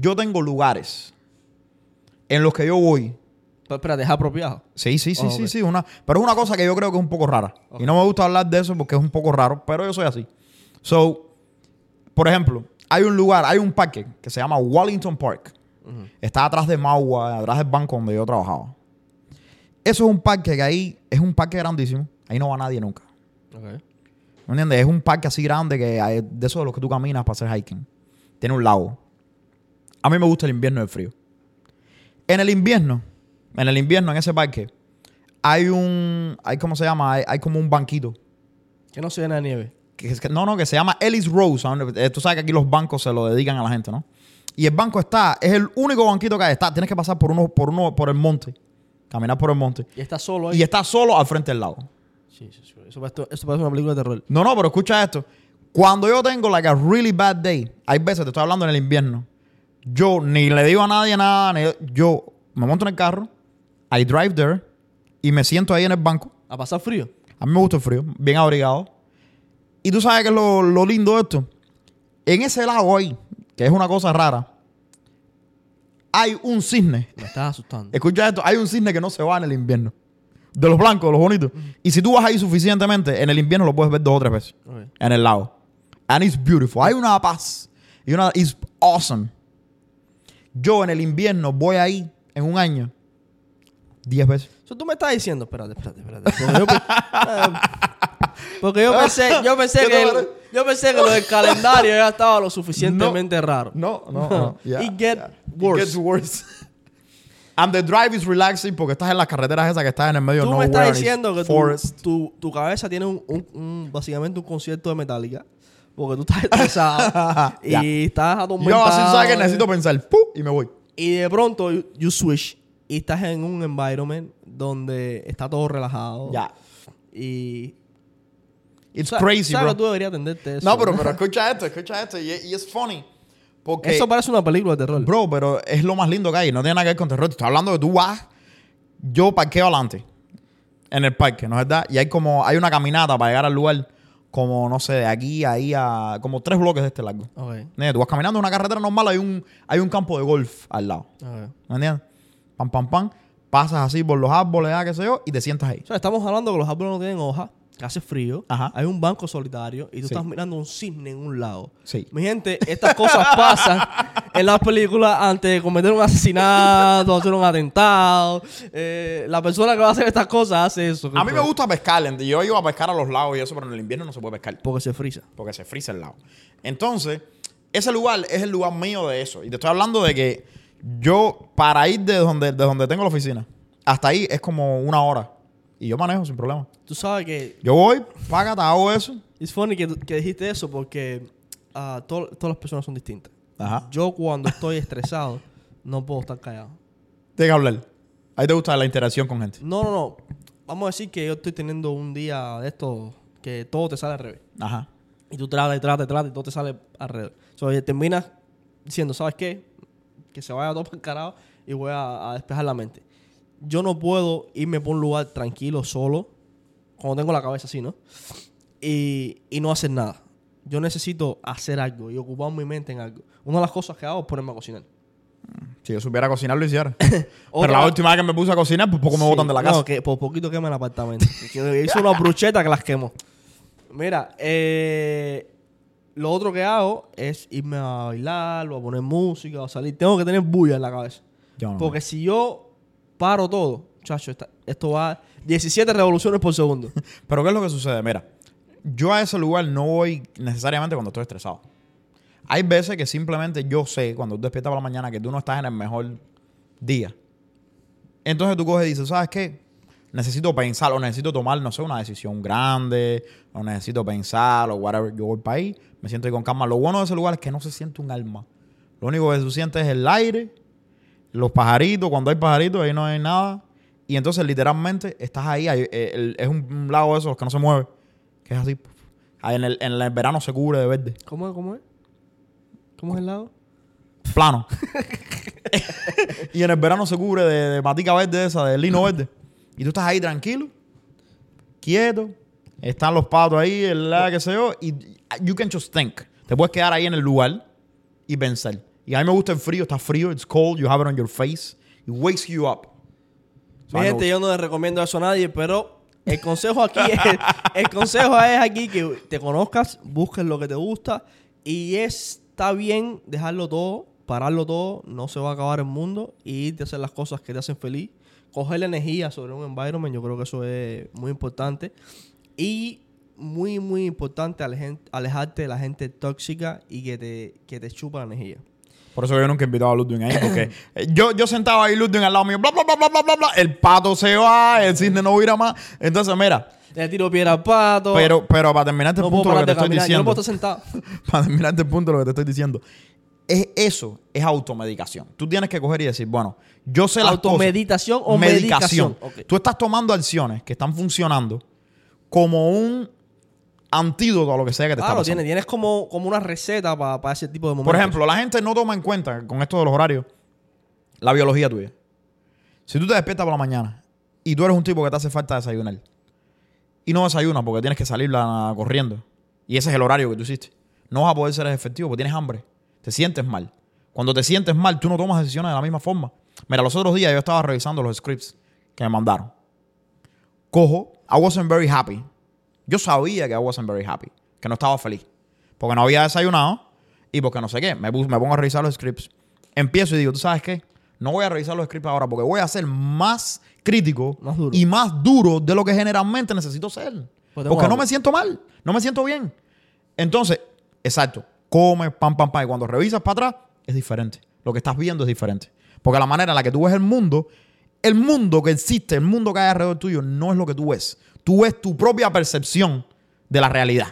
Yo tengo lugares en los que yo voy. Pero espérate, es apropiado. Sí, sí, sí, Oh, sí, sí. Una, pero es una cosa que yo creo que es un poco rara. Y no me gusta hablar de eso porque es un poco raro, pero yo soy así. So, por ejemplo, hay un lugar, hay un parque que se llama Wallington Park. Está atrás de Magua, atrás del banco donde yo trabajaba. Eso es un parque que ahí es un parque grandísimo. Ahí no va nadie nunca. Ok. ¿Me entiendes? Es un parque así grande que hay de esos de los que tú caminas para hacer hiking. Tiene un lago. A mí me gusta el invierno y el frío. En el invierno, en el invierno, en ese parque, hay un, hay ¿cómo se llama? Hay, hay como un banquito. Que no se llena de nieve. Que, es que- no, no, que se llama Ellis Rose. Eh, Tú sabes que aquí los bancos se lo dedican a la gente, ¿no? Y el banco está, es el único banquito que hay. Está, tienes que pasar por uno, por uno, por el monte. Caminar por el monte. Y está solo ahí. Y está solo al frente del lago. Sí, sí, sí. Eso parece, eso parece una película de terror. No, no, pero escucha esto. Cuando yo tengo like a really bad day, hay veces, te estoy hablando en el invierno, yo ni le digo a nadie nada, ni- yo me monto en el carro, I drive there y me siento ahí en el banco. A pasar frío. A mí me gusta el frío, bien abrigado. Y tú sabes que es lo, lo lindo de esto. En ese lago ahí, que es una cosa rara, hay un cisne. Me estás asustando. Escucha esto, hay un cisne que no se va en el invierno. De los blancos, de los bonitos. Y si tú vas ahí suficientemente, en el invierno lo puedes ver dos o tres veces Ok. en el lago. And it's beautiful. Hay una paz. Y una, it's awesome. Yo en el invierno voy ahí en un año 10 veces. So, tú me estás diciendo, espérate, espérate, espérate. Porque yo, pensé, yo pensé ¿Qué que el- yo pensé que lo del calendario ya estaba lo suficientemente raro. No, no, no. Yeah, It get yeah. worse. It gets worse. And the drive is relaxing porque estás en las carreteras esas que estás en el medio Tú de me nowhere estás and it's diciendo que tu, forest. tu, tu cabeza tiene un, un- un- básicamente un concierto de Metallica. Porque tú estás estresado y estás atormentado. Yo así sabes que necesito pensar. ¡pum! Y me voy. Y de pronto you, you switch y estás en un environment donde está todo relajado. Ya. Y... It's o sea, crazy, sabes bro. que tú deberías atenderte eso. No, pero, pero escucha esto, escucha esto. Y, y es funny. Porque, Eso parece una película de terror. bro, pero es lo más lindo que hay. No tiene nada que ver con terror. Te estoy hablando de tú vas. Yo parqueo adelante. En el parque, ¿no es verdad? Y hay como, hay una caminata para llegar al lugar. Como, no sé, de aquí a ahí a. Como tres bloques de este largo. Ok, Nene, Tú vas caminando en una carretera normal, hay un, hay un campo de golf al lado. ok. ¿Me entiendes? Pam, pam, pam. Pasas así por los árboles, ah, qué sé yo, y te sientas ahí. O sea, estamos hablando que los árboles no tienen hoja, que hace frío, Ajá. hay un banco solitario y tú Sí. estás mirando un cisne en un lago. Sí. Mi gente, estas cosas pasan en las películas antes de cometer un asesinato, hacer un atentado. Eh, la persona que va a hacer estas cosas hace eso. A mí me gusta pescar. Yo iba a pescar a los lagos y eso, pero en el invierno no se puede pescar. Porque se frisa. porque se frisa el lago. Entonces, ese lugar es el lugar mío de eso. Y te estoy hablando de que yo, para ir de donde, de donde tengo la oficina, hasta ahí es como una hora. Y yo manejo sin problema. Tú sabes que Yo voy, págate, hago eso. es funny que, que dijiste eso porque ah, to- todas las personas son distintas. Ajá. Yo cuando estoy estresado no puedo estar callado. Tienes que hablar. Ahí te gusta la interacción con gente. No, no, no. Vamos a decir que yo estoy teniendo un día de esto que todo te sale al revés. Ajá. Y tú tratas y tratas y tratas y todo te sale alrededor. So, y terminas diciendo, ¿sabes qué? Que se vaya todo para el carajo y voy a, a despejar la mente. Yo no puedo irme por un lugar tranquilo, solo, cuando tengo la cabeza así, ¿no? Y, y no hacer nada. Yo necesito hacer algo y ocupar mi mente en algo. Una de las cosas que hago es ponerme a cocinar. Si yo supiera cocinar, lo hiciera. Pero la última vez que me puse a cocinar, pues poco me Sí, botan de la casa. No, que por poquito quema el apartamento. Hizo una brucheta que las quemó. Mira, eh, lo otro que hago es irme a bailar o a poner música o a salir. Tengo que tener bulla en la cabeza. Yo no. Porque si yo paro todo, chacho, esto va 17 revoluciones por segundo. Pero ¿qué es lo que sucede? Mira, yo a ese lugar no voy necesariamente cuando estoy estresado. Hay veces que simplemente yo sé, cuando tú despiertas por la mañana, que tú no estás en el mejor día. Entonces tú coges y dices, ¿sabes qué? Necesito pensar o necesito tomar, no sé, una decisión grande, o necesito pensar, o whatever. Yo voy para ahí, me siento ahí con calma. Lo bueno de ese lugar es que no se siente un alma. Lo único que tú sientes es el aire, los pajaritos, cuando hay pajaritos, ahí no hay nada. Y entonces, literalmente, estás ahí. ahí, eh, el- es un, un lago de esos que no se mueve. Que es así. Ahí en, el, en el verano se cubre de verde. ¿Cómo es? ¿Cómo es? ¿Cómo es el lado? Plano. y en el verano se cubre de, de matica verde esa, de lino verde. Y tú estás ahí tranquilo, quieto. Están los patos ahí, el la que sé yo. Y you can just think. Te puedes quedar ahí en el lugar y pensar. Y a mí me gusta el frío. Está frío, it's cold, you have it on your face. It wakes you up. So, Mi gente, yo no le recomiendo eso a nadie, pero el consejo aquí es, el consejo es aquí que te conozcas, busques lo que te gusta y está bien dejarlo todo, pararlo todo, no se va a acabar el mundo y irte a hacer las cosas que te hacen feliz. Coger la energía sobre un environment, yo creo que eso es muy importante. Y muy, muy importante alejarte de la gente tóxica y que te, que te chupa la energía. Por eso yo nunca he invitado a Ludwig ahí, porque eh, yo, yo sentaba ahí Ludwig al lado mío, bla, bla, bla, bla, bla, bla, bla, el pato se va, el cisne no vira más. Entonces, mira, Le tiro piedra al pato. pero, pero para terminar este no punto, lo que te estoy caminar. Yo no diciendo, puedo estar sentado. para terminar este punto, lo que te estoy diciendo, es eso, es automedicación. Tú tienes que coger y decir, bueno, yo sé las cosas. ¿Automeditación o medicación? Tú estás tomando acciones que están funcionando como un antídoto a lo que sea que te está Claro, pasando. tienes, tienes como, como una receta para ese tipo de momentos. Por ejemplo, la gente no toma en cuenta con esto de los horarios la biología tuya. Si tú te despiertas por la mañana y tú eres un tipo que te hace falta desayunar y no desayunas porque tienes que salir la- corriendo y ese es el horario que tú hiciste, no vas a poder ser efectivo porque tienes hambre, te sientes mal. Cuando te sientes mal, tú no tomas decisiones de la misma forma. Mira, los otros días yo estaba revisando los scripts que me mandaron. Cojo, I wasn't very happy. Yo sabía que I wasn't very happy, que no estaba feliz. Porque no había desayunado y porque no sé qué. Me, pongo a revisar los scripts. Empiezo y digo, ¿tú sabes qué? No voy a revisar los scripts ahora porque voy a ser más crítico Más y más duro de lo que generalmente necesito ser. Pues porque no me siento mal, no me siento bien. Entonces, exacto, come, pam, pam, pam. Y cuando revisas para atrás, es diferente. Lo que estás viendo es diferente. Porque la manera en la que tú ves el mundo, el mundo que existe, el mundo que hay alrededor tuyo, no es lo que tú ves. Tú ves tu propia percepción de la realidad.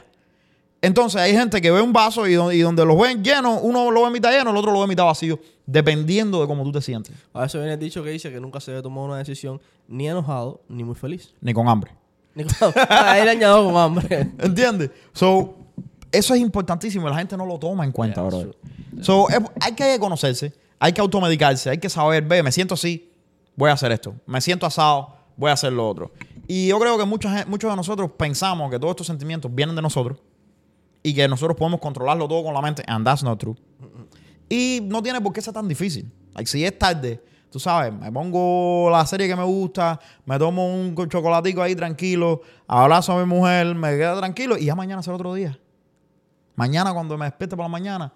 Entonces hay gente que ve un vaso y, do- y donde lo ven lleno, uno lo ve mitad lleno, el otro lo ve mitad vacío, dependiendo de cómo tú te sientes. A veces viene el dicho que dice que nunca se debe tomar una decisión ni enojado ni muy feliz. Ni con hambre. Ni con- Ahí le añado con hambre. ¿Entiendes? So, eso es importantísimo y la gente no lo toma en cuenta, Yeah, bro. So, es- hay que conocerse, hay que automedicarse, hay que saber, ve, me siento así, voy a hacer esto. Me siento asado, voy a hacer lo otro. Y yo creo que mucha gen- muchos de nosotros pensamos que todos estos sentimientos vienen de nosotros y que nosotros podemos controlarlo todo con la mente. And that's not true. Y no tiene por qué ser tan difícil. Like, si es tarde, tú sabes, me pongo la serie que me gusta, me tomo un co- chocolatico ahí tranquilo, abrazo a mi mujer, me quedo tranquilo y ya mañana será otro día. Mañana cuando me despierte por la mañana,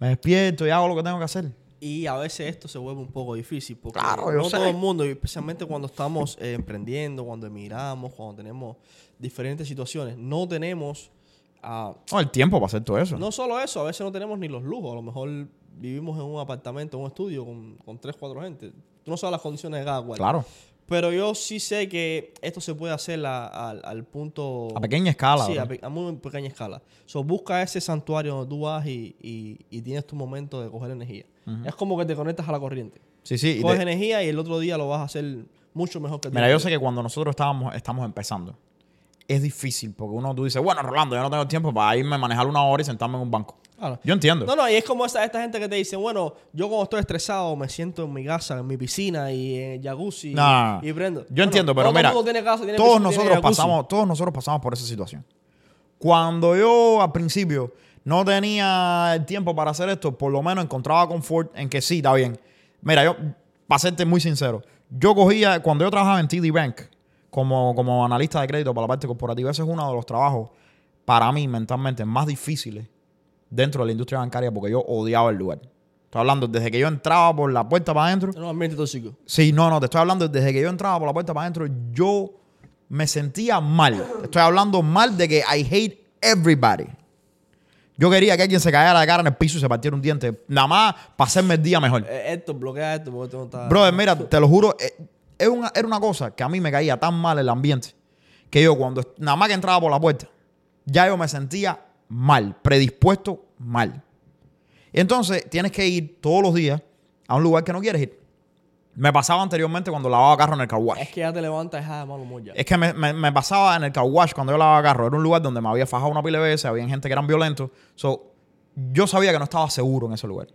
me despierto y hago lo que tengo que hacer. Y a veces esto se vuelve un poco difícil porque Claro, yo no sé. todo el mundo, y especialmente cuando estamos eh, emprendiendo, cuando emigramos, cuando tenemos diferentes situaciones, no tenemos, ah, No, el tiempo para hacer todo eso. no solo eso, a veces no tenemos ni los lujos. A lo mejor vivimos en un apartamento, en un estudio con, con tres, cuatro gente. Tú no sabes las condiciones de cada cual. Claro, Pero yo sí sé que esto se puede hacer a- al- al punto... a pequeña escala. Sí, a, a muy pequeña escala. So, busca ese santuario donde tú vas y, y- y tienes tu momento de coger energía. Es como que te conectas a la corriente. sí, sí. y Coges energía y el otro día lo vas a hacer mucho mejor que el Mira, día yo sé que cuando nosotros estábamos, estamos empezando, es difícil porque uno tú dices, bueno, Rolando, yo no tengo tiempo para irme a manejar una hora y sentarme en un banco. Claro. Yo entiendo. No, no, y es como esa, esta gente que te dice, bueno, yo cuando estoy estresado me siento en mi casa, en mi piscina y en el jacuzzi y prendo. Yo Bueno, entiendo, pero mira, el mundo tiene casa, tiene todos piscina, nosotros pasamos, todos nosotros pasamos por esa situación. Cuando yo al principio no tenía el tiempo para hacer esto, por lo menos encontraba confort en que sí, está bien. Mira, yo, para serte muy sincero, yo cogía, cuando yo trabajaba en TD Bank como, como analista de crédito para la parte corporativa, ese es uno de los trabajos para mí mentalmente más difíciles dentro de la industria bancaria porque yo odiaba el lugar. Estoy hablando desde que yo entraba por la puerta para adentro. No, ambiente tóxico. Sí, no, no, te estoy hablando desde que yo entraba por la puerta para adentro, yo me sentía mal. Te Estoy hablando mal de que I hate everybody. Yo quería que alguien se cayera de cara en el piso y se partiera un diente. Nada más para hacerme el día mejor. Eh, Esto, bloquea esto porque esto no está... Brother, mira, te lo juro, eh, es una- era una cosa que a mí me caía tan mal el ambiente que yo cuando nada más que entraba por la puerta, ya yo me sentía mal, predispuesto mal. Y entonces tienes que ir todos los días a un lugar que no quieres ir. Me pasaba anteriormente cuando lavaba carro en el car wash. Es que ya te levantas de mal humor ya. Es que me, me- me pasaba en el car wash cuando yo lavaba carro. Era un lugar donde me había fajado una pila de veces, había gente que eran violentos. So, yo sabía que no estaba seguro en ese lugar.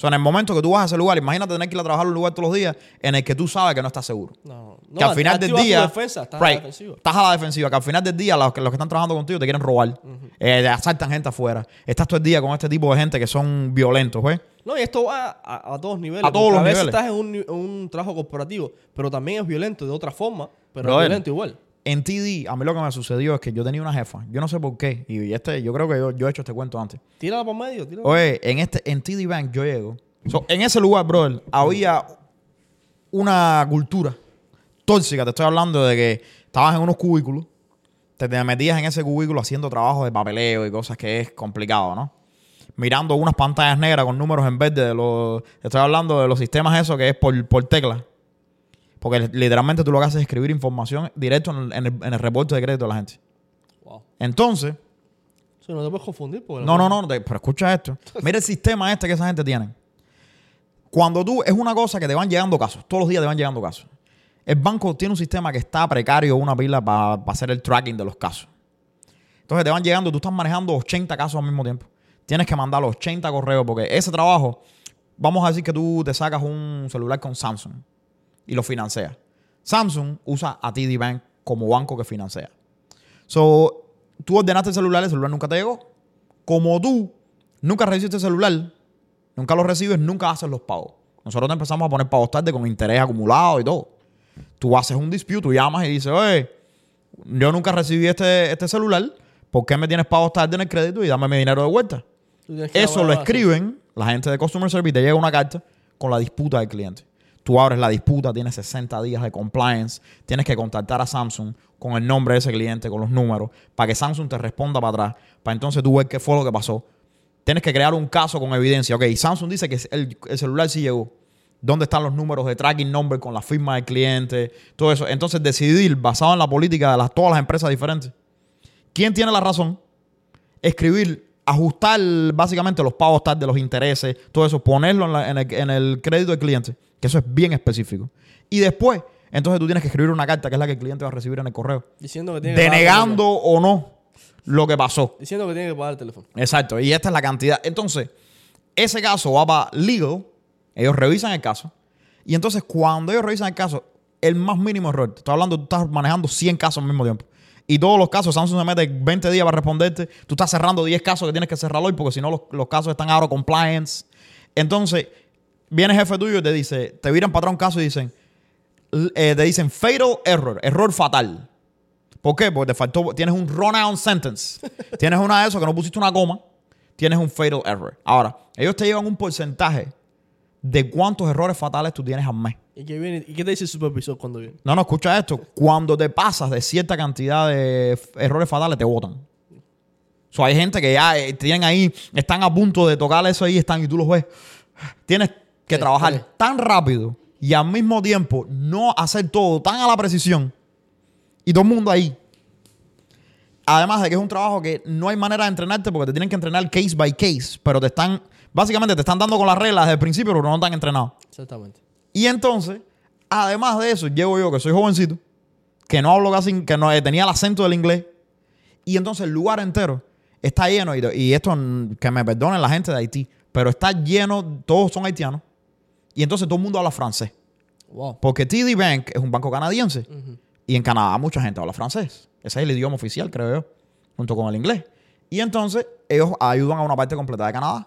So, en el momento que tú vas a ese lugar, imagínate tener que ir a trabajar a un lugar todos los días en el que tú sabes que no estás seguro. No, no. que al final del día. defensa, estás a la defensiva. estás a la defensiva. Que al final del día, los que, los que están trabajando contigo te quieren robar. Eh, asaltan gente afuera. Estás todo el día con este tipo de gente que son violentos, ¿ves? No, y esto va a, a todos niveles. A todos los a veces niveles. estás en un, un trabajo corporativo, pero también es violento de otra forma, pero Brother. es violento igual. En TD, a mí lo que me sucedió es que yo tenía una jefa. Yo no sé por qué. Y este, yo creo que yo, yo he hecho este cuento antes. Tírala por medio, tírala. Oye, en este, en TD Bank yo llego. So, en ese lugar, brother, había una cultura tóxica. Te estoy hablando de que estabas en unos cubículos, te, metías en ese cubículo haciendo trabajo de papeleo y cosas que es complicado, ¿no? Mirando unas pantallas negras con números en verde de los. Te estoy hablando de los sistemas eso que es por, por tecla. Porque literalmente tú lo que haces es escribir información directo en el, en el- en el reporte de crédito de la gente. Wow. Entonces, Sí, no te puedes confundir. Porque no, no, no, te- pero escucha esto. Mira el sistema este que esa gente tiene. Cuando tú, es una cosa que te van llegando casos, todos los días te van llegando casos. El banco tiene un sistema que está precario, una pila para hacer el tracking de los casos. Entonces te van llegando, tú estás manejando 80 casos al mismo tiempo. Tienes que mandar los 80 correos porque ese trabajo, vamos a decir que tú te sacas un celular con Samsung y lo financias. Samsung usa a TD Bank como banco que financia. So, tú ordenaste el celular, el celular nunca te llegó. Como tú nunca recibiste el celular, nunca lo recibes, nunca haces los pagos. Nosotros te empezamos a poner pagos tarde con interés acumulado y todo. Tú haces un dispute, tú llamas y dices, oye, yo nunca recibí este, este celular, ¿por qué me tienes pagos tarde en el crédito y dame mi dinero de vuelta? Eso lo escriben la gente de Customer Service, te llega una carta con la disputa del cliente. Tú abres la disputa, tienes 60 días de compliance, tienes que contactar a Samsung con el nombre de ese cliente, con los números, para que Samsung te responda para atrás, para entonces tú ver qué fue lo que pasó. Tienes que crear un caso con evidencia. Ok, Samsung dice que el, el celular sí llegó. ¿Dónde están los números de tracking number con la firma del cliente? Todo eso. Entonces decidir, basado en la política de las, todas las empresas diferentes, quién tiene la razón, escribir, ajustar básicamente los pagos tarde, los intereses, todo eso, ponerlo en el crédito del cliente, que eso es bien específico. Y después, entonces tú tienes que escribir una carta, que es la que el cliente va a recibir en el correo, Diciendo que tiene que pagar denegando o no lo que pasó. Diciendo que tiene que pagar el teléfono. Exacto, y esta es la cantidad. Entonces, ese caso va para legal, ellos revisan el caso, y entonces cuando ellos revisan el caso, el más mínimo error, te estoy hablando, tú estás manejando 100 casos al mismo tiempo. Y todos los casos, Samsung se mete 20 días para responderte, tú estás cerrando 10 casos que tienes que cerrar hoy porque si no los, los casos están out of compliance. Entonces, viene el jefe tuyo y te dice, te viran para atrás un caso y dicen, eh, te dicen fatal error, error fatal. ¿Por qué? Porque te faltó, tienes un run-out sentence. tienes una de eso que no pusiste una coma, tienes un fatal error. Ahora, ellos te llevan un porcentaje de cuántos errores fatales tú tienes al mes. ¿Y qué, viene, ¿Y qué te dice el supervisor cuando viene? No, no, escucha esto. Cuando te pasas de cierta cantidad de errores fatales, te votan. O sea, hay gente que ya eh, tienen ahí, están a punto de tocar eso ahí, están y tú los ves. Tienes que Sí, trabajar sí. tan rápido y al mismo tiempo no hacer todo tan a la precisión y todo el mundo ahí. Además de que es un trabajo que no hay manera de entrenarte porque te tienen que entrenar case by case, pero te están, básicamente te están dando con las reglas desde el principio, pero no están entrenados. Exactamente. Y entonces, además de eso, llego yo que soy jovencito, que no hablo casi, que no eh, tenía el acento del inglés, y entonces el lugar entero está lleno, y, y esto mm, que me perdonen la gente de Haití, pero está lleno, todos son haitianos, y entonces todo el mundo habla francés, Wow. porque TD Bank es un banco canadiense, y en Canadá mucha gente habla francés, ese es el idioma oficial, creo yo, junto con el inglés. Y entonces ellos ayudan a una parte completa de Canadá.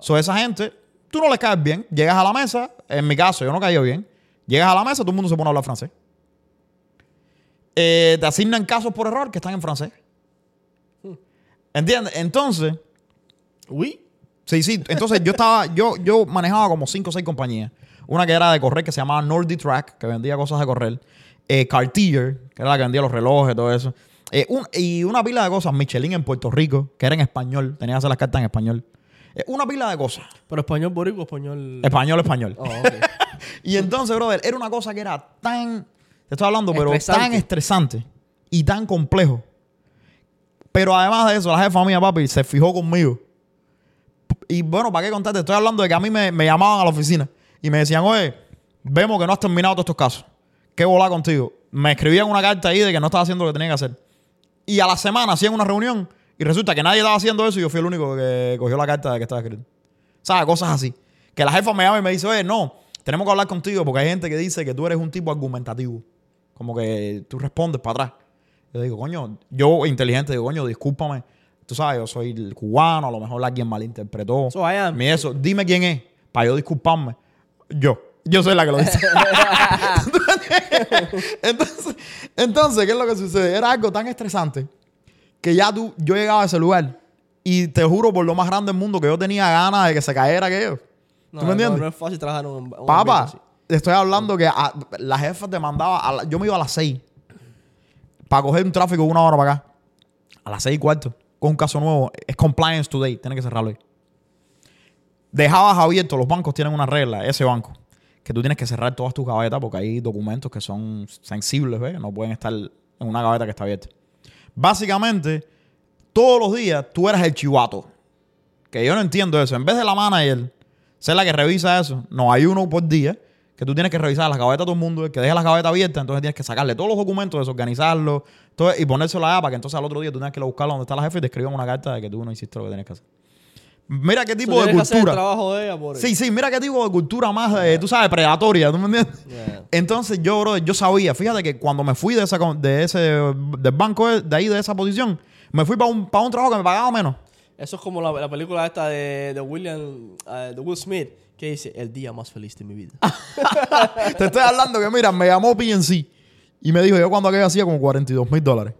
So, esa gente, tú no les caes bien. Llegas a la mesa, en mi caso, yo no caí bien. Llegas a la mesa, todo el mundo se pone a hablar francés. Eh, te asignan casos por error que están en francés. ¿Entiendes? Entonces, Uy. Sí, sí. Entonces yo estaba, yo, yo manejaba como cinco o seis compañías. Una que era de correr que se llamaba Nordic Track, que vendía cosas de correr. Eh, Cartier, que era la que vendía los relojes, todo eso. Eh, un- y una pila de cosas. Michelin en Puerto Rico, que era en español. Tenía que hacer las cartas en español. Eh, una pila de cosas. ¿Pero español boricua o español...? Español, español. Oh. Y entonces, brother, era una cosa que era tan. Te estoy hablando, pero Estresante. tan estresante y tan complejo. Pero además de eso, la jefa mía, papi, se fijó conmigo. Y bueno, ¿para qué contarte? Estoy hablando de que a mí me, me llamaban a la oficina y me decían, oye, Vemos que no has terminado todos estos casos. ¿Qué volá contigo? Me escribían una carta ahí de que no estaba haciendo lo que tenía que hacer. Y a la semana hacían una reunión y resulta que nadie estaba haciendo eso y yo fui el único que cogió la carta de que estaba escrito. ¿Sabes? Cosas así. Que la jefa me llama y me dice, oye, no, tenemos que hablar contigo porque hay gente que dice que tú eres un tipo argumentativo. Como que tú respondes para atrás. Yo digo, coño, yo inteligente, digo, coño, discúlpame. Tú sabes, yo soy el cubano, a lo mejor alguien malinterpretó. So I am. Eso, dime quién es, para yo disculparme. Yo. Yo soy la que lo dice. entonces, entonces, ¿qué es lo que sucede? Era algo tan estresante que ya tú, yo llegaba a ese lugar y te juro por lo más grande del mundo que yo tenía ganas de que se cayera aquello. No, ¿Tú me entiendes? No, no es fácil trabajar un, un Papá, estoy hablando que a- la jefa te mandaba, a la- yo me iba a las 6 para coger un tráfico de una hora para acá. A las 6 y cuarto, con un caso nuevo. Es compliance today, tiene que cerrarlo ahí. Dejabas abiertos, los bancos tienen una regla, ese banco, que tú tienes que cerrar todas tus gavetas porque hay documentos que son sensibles, ¿ves? No pueden estar en una gaveta que está abierta. Básicamente, todos los días tú eras el chivato. Que yo no entiendo eso. En vez de la manager ser la que revisa eso, no, hay uno por día que tú tienes que revisar las gavetas de todo el mundo, el que deje las gavetas abiertas, entonces tienes que sacarle todos los documentos, desorganizarlos todo, y ponérselo allá para que entonces al otro día tú tengas que ir a buscarlo donde está la jefa y te escriban una carta de que tú no hiciste lo que tenías que hacer. Mira qué tipo de tienes que hacer el cultura. trabajo de ella por Sí, sí, mira qué tipo de cultura más, eh, tú sabes, predatoria, ¿tú me entiendes? Yeah. Entonces yo, bro, yo sabía, fíjate que cuando me fui de, esa, de ese, del banco de ahí, de esa posición, me fui para un, para un trabajo que me pagaba menos. Eso es como la, la película esta de, de William, eh, de Will Smith, que dice, el día más feliz de mi vida. Te estoy hablando que, mira, me llamó PNC y me dijo, yo cuando aquello hacía como 42 mil dólares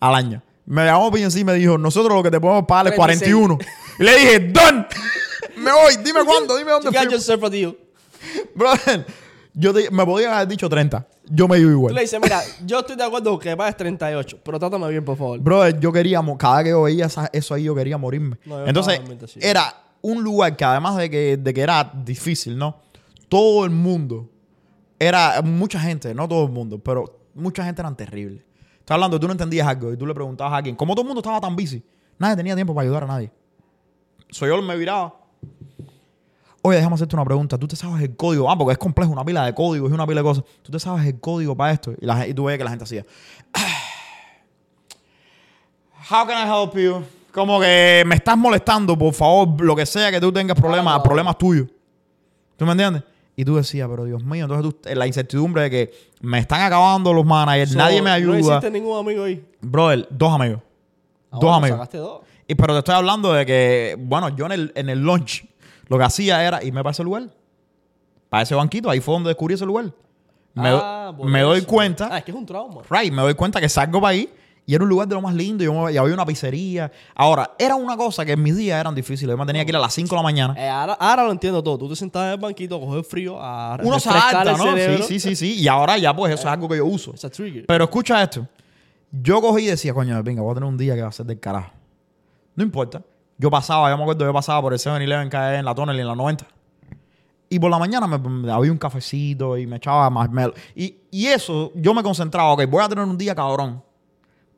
al año. Me llamó PNC y me dijo, nosotros lo que te podemos pagar es 36. 41. y le dije, Don, me voy, dime cuándo, dime dónde You got firmo". yourself a deal. Brother, yo te- me podían haber dicho 30. Yo me iba Tú igual. le dices, mira, yo estoy de acuerdo que pagues 38, pero trátame bien, por favor. Brother, yo quería, cada vez que yo veía esa- eso ahí, yo quería morirme. No, yo Entonces, era un lugar que además de que, de que era difícil, ¿no? Todo el mundo, era mucha gente, no todo el mundo, pero mucha gente eran terribles. Estás hablando, tú no entendías algo y tú le preguntabas a alguien, como todo el mundo estaba tan busy, nadie tenía tiempo para ayudar a nadie. Soy yo me viraba. Oye, déjame hacerte una pregunta. ¿Tú te sabes el código? Ah, porque es complejo, una pila de códigos y una pila de cosas. ¿Tú te sabes el código para esto? Y, la, y tú veías que la gente hacía. How can I help you? Como que me estás molestando, por favor, lo que sea que tú tengas problemas, no. problemas tuyos. ¿Tú me entiendes? Y tú decías, pero Dios mío, entonces tú, la incertidumbre de que me están acabando los managers, So, nadie me No ayuda. hiciste ningún amigo ahí. Brother, dos amigos. Ah, dos bueno, amigos. Sacaste dos. Y, pero te estoy hablando de que, bueno, yo en el, en el lunch lo que hacía era irme para ese lugar. Para ese banquito. Ahí fue donde descubrí ese lugar. Me, Ah, me doy cuenta, Ah, es que es un trauma. right, me doy cuenta que salgo para ahí y era un lugar de lo más lindo. Yo me- y había una pizzería. Ahora, era una cosa que en mis días eran difíciles. Yo me tenía que ir a las 5 de la mañana. Eh, ahora, ahora lo entiendo todo. Tú te sentabas en el banquito a coger frío, a Uno se adapta, ¿no? cerebro. Sí, sí, sí, sí. Y ahora ya, pues, eso es algo que yo uso. Pero escucha esto. Yo cogí y decía, coño, venga, voy a tener un día que va a ser del carajo. No importa. Yo pasaba, yo me acuerdo, yo pasaba por el 7-Eleven que hay en la Tunnel y en la 90. Y por la mañana me, me había un cafecito y me echaba marshmallow. Y, y eso, yo me concentraba, ok, voy a tener un día cabrón.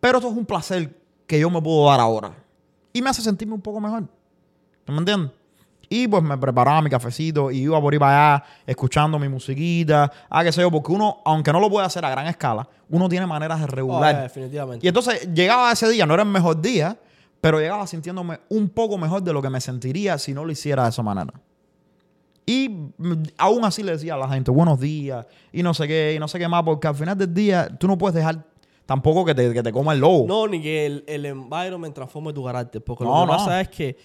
Pero esto es un placer que yo me puedo dar ahora. Y me hace sentirme un poco mejor. ¿Tú me entiendes? Y pues me preparaba mi cafecito y iba por ahí para allá escuchando mi musiquita. Ah, qué sé yo, porque uno, aunque no lo puede hacer a gran escala, uno tiene maneras de Oh, regular. eh, definitivamente. Y entonces llegaba ese día, no era el mejor día, pero llegaba sintiéndome un poco mejor de lo que me sentiría si no lo hiciera de esa manera. Y mm, aún así le decía a la gente, buenos días, y no sé qué, y no sé qué más, porque al final del día tú no puedes dejar tampoco que te, que te coma el lobo. No, ni que el, el environment transforme tu carácter. Porque No, lo que no. pasa es que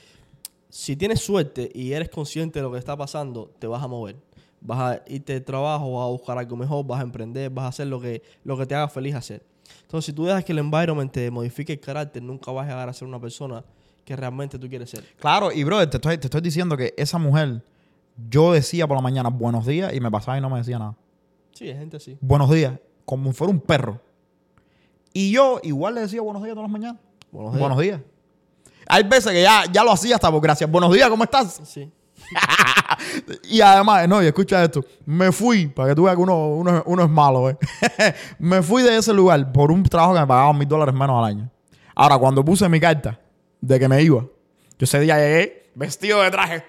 si tienes suerte y eres consciente de lo que está pasando, te vas a mover. Vas a irte de trabajo, vas a buscar algo mejor, vas a emprender, vas a hacer lo que, lo que te haga feliz hacer. Entonces, si tú dejas que el environment te modifique el carácter, nunca vas a llegar a ser una persona que realmente tú quieres ser. Claro, y brother, te estoy, te estoy diciendo que esa mujer, yo decía por la mañana buenos días y me pasaba y no me decía nada. Sí, hay gente así. Buenos días, como si fuera un perro. Y yo igual le decía buenos días todas las mañanas. Buenos días. Buenos días. Hay veces que ya, ya lo hacía hasta por gracias. Buenos días, ¿cómo estás? Sí. y además, no, y escucha esto. Me fui, para que tú veas que uno, uno, uno es malo, ¿eh? me fui de ese lugar por un trabajo que me pagaban mil dólares menos al año. Ahora, cuando puse mi carta de que me iba, yo ese día llegué vestido de traje.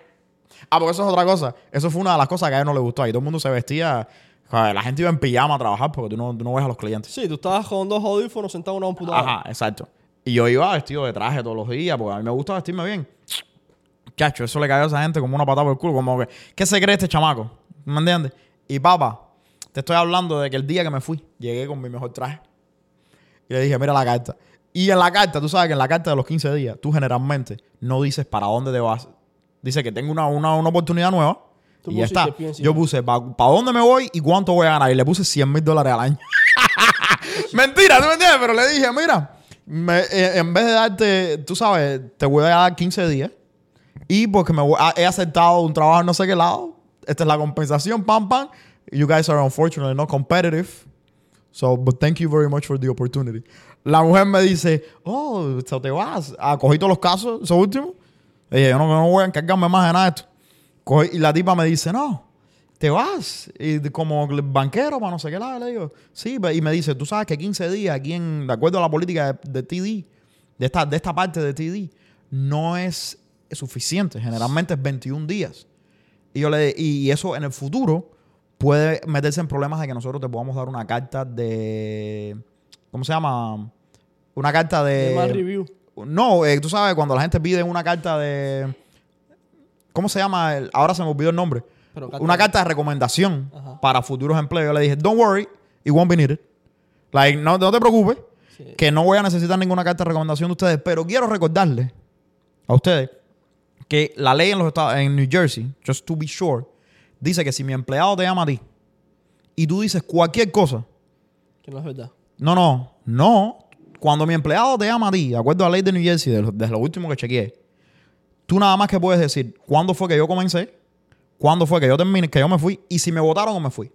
Ah, porque eso es otra cosa. Eso fue una de las cosas que a él no le gustó. Ahí todo el mundo se vestía. Joder, La gente iba en pijama a trabajar porque tú no, tú no ves a los clientes. Sí, tú estabas con dos audífonos sentado en una computadora. Ajá, exacto. Y yo iba vestido de traje todos los días porque a mí me gusta vestirme bien. Chacho, eso le cayó a esa gente como una patada por el culo. Como que, ¿qué se cree este chamaco? ¿Me entiendes? Y papá, te estoy hablando de que el día que me fui, llegué con mi mejor traje. Y le dije, mira la carta. Y en la carta, tú sabes que en la carta de los 15 días, tú generalmente no dices para dónde te vas. Dice que tengo una, una, una oportunidad nueva. Y ya está. Yo puse para dónde me voy y cuánto voy a ganar. Y le puse 100 mil dólares al año. Mentira, ¿tú me entiendes? Pero le dije, mira, me- eh, en vez de darte, tú sabes, te voy a dar 15 días. Y porque me voy- ah, he aceptado un trabajo en no sé qué lado. Esta es la compensación, pam, pam. You guys are unfortunately not competitive. So, but thank you very much for the opportunity. La mujer me dice, oh, so te vas. Ah, cogí todos los casos, esos últimos. Le dije, yo no, yo no voy a encargarme más de nada de esto. Y la tipa me dice, no, te vas. Y como banquero para no sé qué lado. Le digo, sí. pe- Y me dice, tú sabes que 15 días aquí, en, de acuerdo a la política de, de TD, de esta, de esta parte de TD, no es suficiente. Generalmente es 21 días. Y, yo le, y eso en el futuro puede meterse en problemas de que nosotros te podamos dar una carta de. ¿Cómo se llama? Una carta de. De mal review. No, eh, tú sabes, cuando la gente pide una carta de. ¿Cómo se llama? El- ahora se me olvidó el nombre. Pero Una carta de recomendación Ajá. para futuros empleos. Yo le dije, don't worry, it won't be needed. Like, no, no te preocupes, Sí. que no voy a necesitar ninguna carta de recomendación de ustedes. Pero quiero recordarles a ustedes que la ley en los estados, en New Jersey, just to be sure, dice que si mi empleado te llama a ti y tú dices cualquier cosa, Que no es verdad. no, no, no. Cuando mi empleado te llama a ti, de acuerdo a la ley de New Jersey, desde lo último que chequeé, tú nada más que puedes decir cuándo fue que yo comencé, cuándo fue que yo terminé, que yo me fui, y si me votaron o me fui.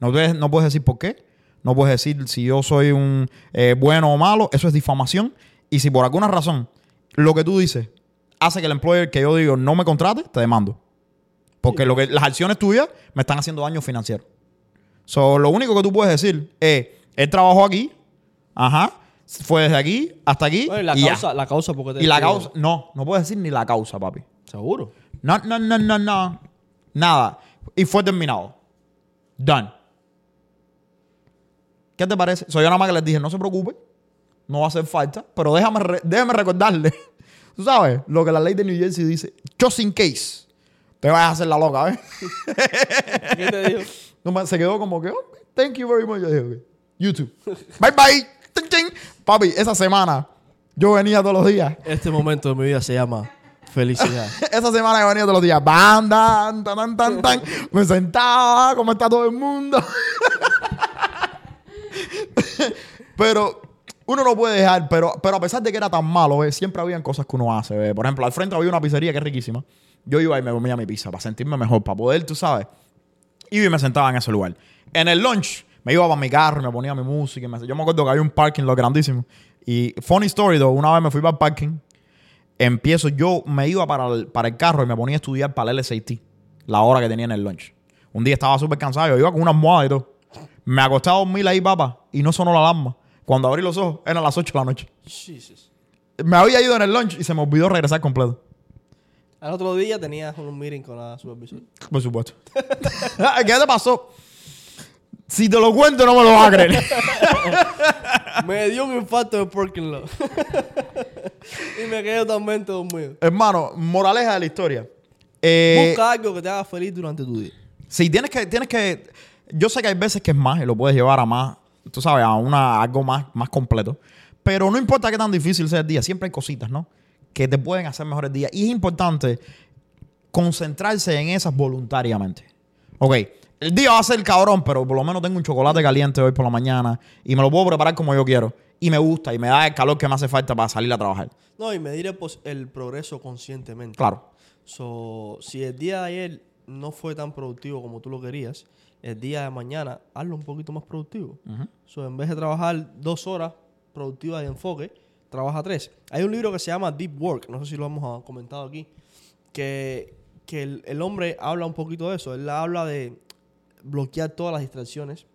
No puedes, no puedes decir por qué, no puedes decir si yo soy un eh, bueno o malo, eso es difamación. Y si por alguna razón lo que tú dices hace que el employer que yo digo no me contrate, te demando. Porque lo que, las acciones tuyas me están haciendo daño financiero. So, lo único que tú puedes decir es, él trabajó aquí, ajá, fue desde aquí hasta aquí, Bueno, y la y, ya. causa, la causa porque te y la causa, no, no puedes decir ni la causa, papi. Seguro. No, no, no, no, no. Nada. Y fue terminado. Done. ¿Qué te parece? Soy yo nada más que les dije, no se preocupe, no va a hacer falta, pero déjame, re- déjame recordarle, tú sabes, lo que la ley de New Jersey dice, just in case, te vayas a hacer la loca, ¿ves? ¿Qué te dijo? No, se quedó como que, "Oh, thank you very much. Yo dije, "Ok, YouTube. bye bye. Papi, esa semana yo venía todos los días. Este momento de mi vida se llama felicidad. Esa semana yo venía todos los días. Bam, tan, tan, tan, tan, tan. Me sentaba, como está todo el mundo. pero uno no puede dejar, pero, pero a pesar de que era tan malo, ¿ves? siempre habían cosas que uno hace. ¿ves? Por ejemplo, al frente había una pizzería que es riquísima. Yo iba y me comía mi pizza para sentirme mejor, para poder, tú sabes. Iba y me sentaba en ese lugar. En el lunch, me iba para mi carro y me ponía mi música. y me- yo me acuerdo que había un parking lo grandísimo. Y funny story, though, una vez me fui para el parking. Empiezo, yo me iba para el, para el carro y me ponía a estudiar para el LSAT, la hora que tenía en el lunch. Un día estaba súper cansado, yo iba con una almohada y todo. Me acosté a dormir ahí, papá, y no sonó la alarma. Cuando abrí los ojos, eran las 8 de la noche. Jesus. Me había ido en el lunch y se me olvidó regresar completo. Al otro día tenías un meeting con la supervisora. Por supuesto. ¿Qué te pasó? Si te lo cuento, no me lo vas a creer. me dio un infarto de parking lot. y me quedé totalmente dormido. Hermano, moraleja de la historia. Eh, Busca algo que te haga feliz durante tu día. Sí, tienes que, tienes que. Yo sé que hay veces que es más y lo puedes llevar a más, tú sabes, a una, algo más, más completo. Pero no importa qué tan difícil sea el día, siempre hay cositas, ¿no? Que te pueden hacer mejores días. Y es importante concentrarse en esas voluntariamente. Ok, el día va a ser cabrón, pero por lo menos tengo un chocolate caliente hoy por la mañana y me lo puedo preparar como yo quiero. Y me gusta y me da el calor que me hace falta para salir a trabajar. No, y medir el, pos- el progreso conscientemente. Claro. So, si el día de ayer no fue tan productivo como tú lo querías, el día de mañana hazlo un poquito más productivo. So, en vez de trabajar dos horas productivas de enfoque, trabaja tres. Hay un libro que se llama Deep Work, no sé si lo hemos ah, comentado aquí, que, que el, el hombre habla un poquito de eso. Él habla de bloquear todas las distracciones,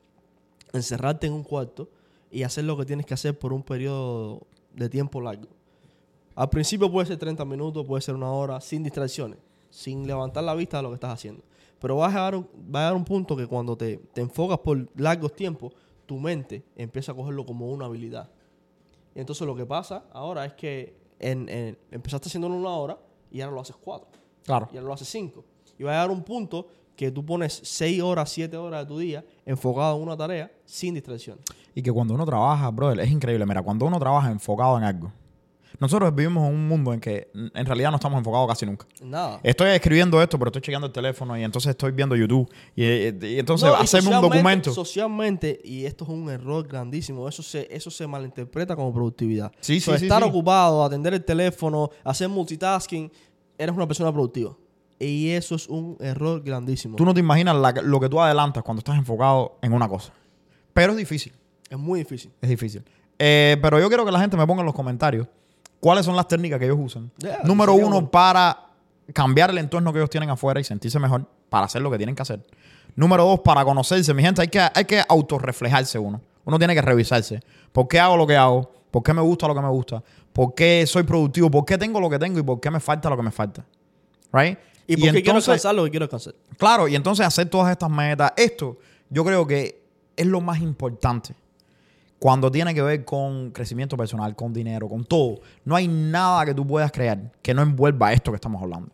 encerrarte en un cuarto y hacer lo que tienes que hacer por un periodo de tiempo largo. Al principio puede ser 30 minutos, puede ser una hora, sin distracciones. sin levantar la vista de lo que estás haciendo. Pero va a llegar un, va a llegar un punto que cuando te, te enfocas por largos tiempos, tu mente empieza a cogerlo como una habilidad. Y entonces lo que pasa ahora es que en, en- empezaste haciéndolo una hora y ahora lo haces cuatro. Claro. Y ahora lo haces cinco. Y va a llegar un punto que tú pones seis horas, siete horas de tu día enfocado en una tarea sin distracción. Y que cuando uno trabaja, brother, es increíble. Mira, cuando uno trabaja enfocado en algo. Nosotros vivimos en un mundo en que en realidad no estamos enfocados casi nunca. Nada. Estoy escribiendo esto, pero estoy chequeando el teléfono y entonces estoy viendo YouTube. Y, eh, y entonces No, y hacerme un documento. Socialmente, y esto es un error grandísimo, eso se, eso se malinterpreta como productividad. Sí, So, sí, sí, estar sí. ocupado, atender el teléfono, hacer multitasking, eres una persona productiva. Y eso es un error grandísimo. Tú no te imaginas la- lo que tú adelantas cuando estás enfocado en una cosa. Pero es difícil. Es muy difícil. Es difícil. Eh, pero yo quiero que la gente me ponga en los comentarios cuáles son las técnicas que ellos usan. Yeah, Número uno, bueno. para cambiar el entorno que ellos tienen afuera y sentirse mejor para hacer lo que tienen que hacer. Número dos, para conocerse. Mi gente, hay que, hay que autorreflejarse uno. Uno tiene que revisarse. ¿Por qué hago lo que hago? ¿Por qué me gusta lo que me gusta? ¿Por qué soy productivo? ¿Por qué tengo lo que tengo? ¿Y por qué me falta lo que me falta? ¿Right? ¿Y por qué quiero entonces- alcanzar lo que quiero alcanzar? Claro, y entonces hacer todas estas metas. Esto yo creo que es lo más importante cuando tiene que ver con crecimiento personal, con dinero, con todo. No hay nada que tú puedas crear que no envuelva esto que estamos hablando.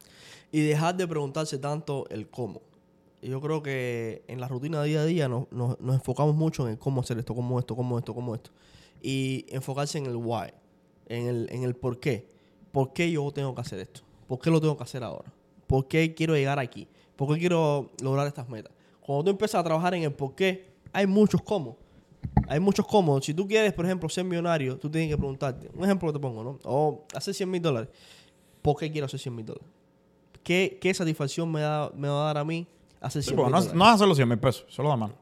Y dejar de preguntarse tanto el cómo. Yo creo que en la rutina día a día nos, nos- nos enfocamos mucho en el cómo hacer esto, cómo esto, cómo esto, cómo esto. Y enfocarse en el why, en el, en el por qué. ¿Por qué yo tengo que hacer esto? ¿Por qué lo tengo que hacer ahora? ¿Por qué quiero llegar aquí? ¿Por qué quiero lograr estas metas? Cuando tú empiezas a trabajar en el por qué, hay muchos cómo. Hay muchos cómo. Si tú quieres, por ejemplo, ser millonario, tú tienes que preguntarte. Un ejemplo que te pongo, ¿no? O hacer 100 mil dólares. ¿Por qué quiero hacer 100 mil dólares? ¿Qué, qué satisfacción me, da, me va a dar a mí hacer 100 Porque mil no, es- dólares? no es hacerlo 100 mil pesos, solo da mano.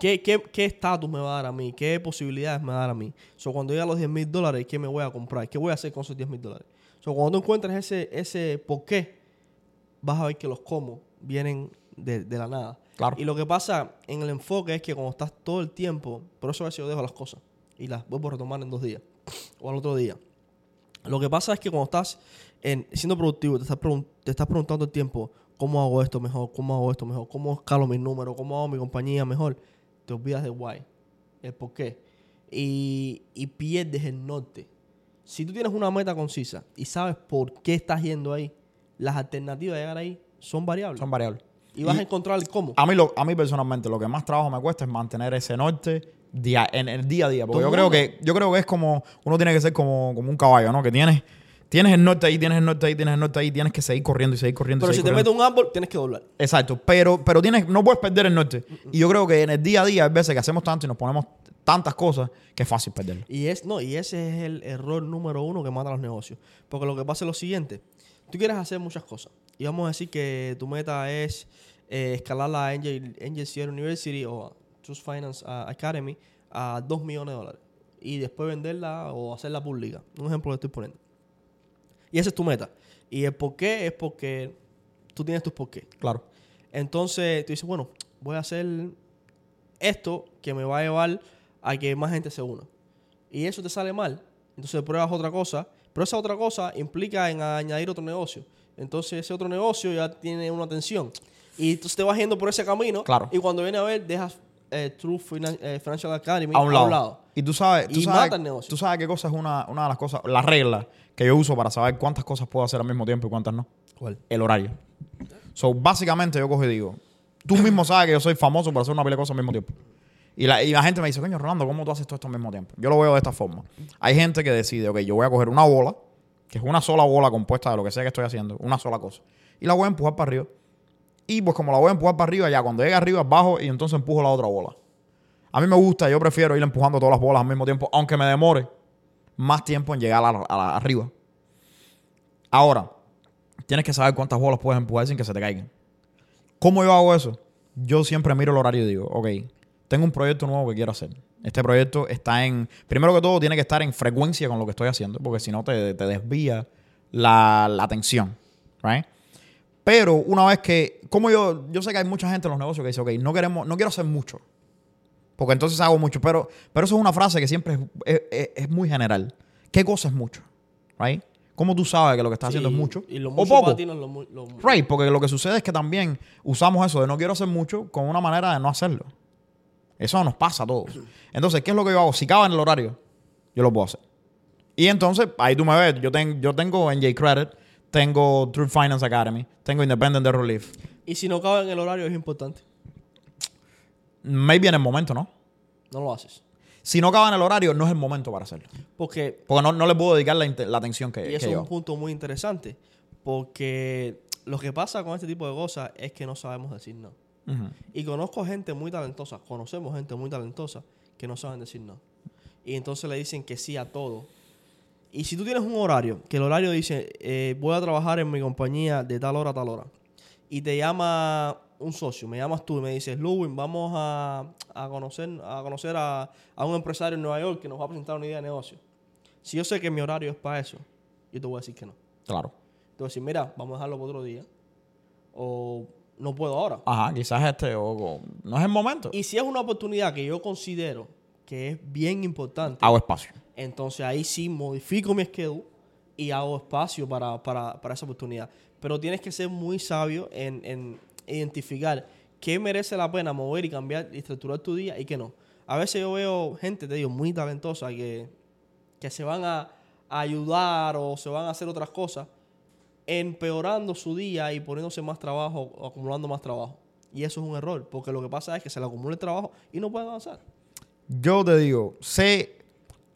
¿Qué qué- qué estatus me va a dar a mí? ¿Qué posibilidades me va a dar a mí? So, cuando llegue a los 10 mil dólares, ¿qué me voy a comprar? ¿Qué voy a hacer con esos 10 mil dólares? So, cuando tú encuentres ese, ese por qué, vas a ver que los cómo vienen de, de la nada. Claro. Y lo que pasa en el enfoque es que cuando estás todo el tiempo, por eso a veces yo dejo las cosas y las vuelvo a retomar en dos días o al otro día. Lo que pasa es que cuando estás en, siendo productivo, te estás, te estás preguntando el tiempo, ¿cómo hago esto mejor? ¿Cómo hago esto mejor? ¿Cómo escalo mis números? ¿Cómo hago mi compañía mejor? Te olvidas del why, el por qué. Y, y pierdes el norte. Si tú tienes una meta concisa y sabes por qué estás yendo ahí, las alternativas de llegar ahí son variables. Son variables. y vas y- a encontrar el cómo. A mí, lo, a mí personalmente lo que más trabajo me cuesta es mantener ese norte día, en el día a día. Porque yo creo, que, yo creo que es como, uno tiene que ser como, como un caballo, ¿no? Que tienes, tienes el norte ahí, tienes el norte ahí, tienes el norte ahí, tienes que seguir corriendo y seguir corriendo. y Pero si te metes un árbol, tienes que doblar. Exacto, pero, pero tienes, no puedes perder el norte. Y yo creo que en el día a día hay veces que hacemos tanto y nos ponemos tantas cosas que es fácil perderlo. Y, es, no, y ese es el error número uno que mata los negocios. Porque lo que pasa es lo siguiente. Tú quieres hacer muchas cosas. Y vamos a decir que tu meta es eh, escalar la Angel, Angel Sierra University o Trust Finance ah, Academy a 2 millones de dólares. Y después venderla o hacerla pública. Un ejemplo que estoy poniendo. Y esa es tu meta. Y el por qué es porque tú tienes tus por qué. Claro. Entonces tú dices, bueno, voy a hacer esto que me va a llevar a que más gente se una. Y eso te sale mal. Entonces pruebas otra cosa. Pero esa otra cosa implica en añadir otro negocio. Entonces ese otro negocio ya tiene una atención. Y entonces te vas yendo por ese camino. Claro. Y cuando viene a ver, dejas eh, True Finan- eh, Financial Academy A un lado. Y tú sabes, tú Y sabes, mata el negocio. tú sabes qué cosa es una, una de las cosas, la regla que yo uso para saber cuántas cosas puedo hacer al mismo tiempo y cuántas no. ¿Cuál? El horario. So, básicamente yo cojo y digo, tú mismo sabes que yo soy famoso por hacer una pila de cosas al mismo tiempo. Y la, y la gente me dice, coño, Rolando, ¿cómo tú haces todo esto al mismo tiempo? Yo lo veo de esta forma. Hay gente que decide, ok, yo voy a coger una bola, que es una sola bola compuesta de lo que sea que estoy haciendo, una sola cosa, y la voy a empujar para arriba. Y pues como la voy a empujar para arriba, ya cuando llegue arriba, bajo y entonces empujo la otra bola. A mí me gusta, yo prefiero ir empujando todas las bolas al mismo tiempo, aunque me demore más tiempo en llegar a la- arriba. Ahora, tienes que saber cuántas bolas puedes empujar sin que se te caigan. ¿Cómo yo hago eso? Yo siempre miro el horario y digo, ok, tengo un proyecto nuevo que quiero hacer. Este proyecto está en, primero que todo, tiene que estar en frecuencia con lo que estoy haciendo, porque si no te, te desvía la, la atención, right? Pero una vez que, como yo, yo sé que hay mucha gente en los negocios que dice, ok, no queremos, no quiero hacer mucho, porque entonces hago mucho, pero, pero eso es una frase que siempre es, es- es- muy general. ¿Qué cosa es mucho? Right? ¿Cómo tú sabes que lo que estás haciendo es mucho Y lo o mucho poco? para ti no es lo Right, porque lo que sucede es que también usamos eso de no quiero hacer mucho con una manera de no hacerlo. Eso nos pasa a todos. Entonces, ¿qué es lo que yo hago? Si cabe en el horario, yo lo puedo hacer. Y entonces, ahí tú me ves, yo, ten- yo tengo NJ Credit, tengo True Finance Academy, tengo Independent de Relief. Y si no cabe en el horario es importante. Maybe en el momento, ¿no? No lo haces. Si no cabe en el horario, no es el momento para hacerlo. Porque, Porque no, no le puedo dedicar la, la atención que, y que eso es un punto muy interesante, porque lo que pasa con este tipo de cosas es que no sabemos decir no. Y conozco gente muy talentosa, conocemos gente muy talentosa que no saben decir no. Y entonces le dicen que sí a todo. Y si tú tienes un horario, que el horario dice, eh, voy a trabajar en mi compañía de tal hora a tal hora, y te llama un socio, me llamas tú y me dices, Luwin, vamos a, a conocer, a, conocer a, a un empresario en Nueva York que nos va a presentar una idea de negocio. Si yo sé que mi horario es para eso, yo te voy a decir que no. Claro. Te voy a decir, mira, vamos a dejarlo para otro día. O no puedo ahora. Ajá, quizás este o, no es el momento. Y si es una oportunidad que yo considero que es bien importante, Hago espacio. entonces ahí sí modifico mi schedule y hago espacio para, para- para esa oportunidad. Pero tienes que ser muy sabio en, en identificar qué merece la pena mover y cambiar y estructurar tu día y qué no. A veces yo veo gente, te digo, muy talentosa que, que se van a, a ayudar o se van a hacer otras cosas empeorando su día y poniéndose más trabajo acumulando más trabajo. Y eso es un error, porque lo que pasa es que se le acumula el trabajo y no pueden avanzar. Yo te digo, sé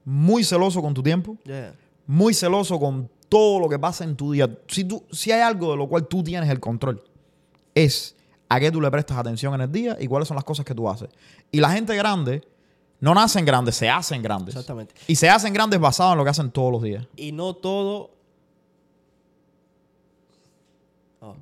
muy celoso con tu tiempo, Yeah. muy celoso con todo lo que pasa en tu día. Si, tú, si hay algo de lo cual tú tienes el control, es a qué tú le prestas atención en el día y cuáles son las cosas que tú haces. Y la gente grande no nacen grandes, se hacen grandes. Exactamente. Y se hacen grandes basado en lo que hacen todos los días. Y no todo. Ah.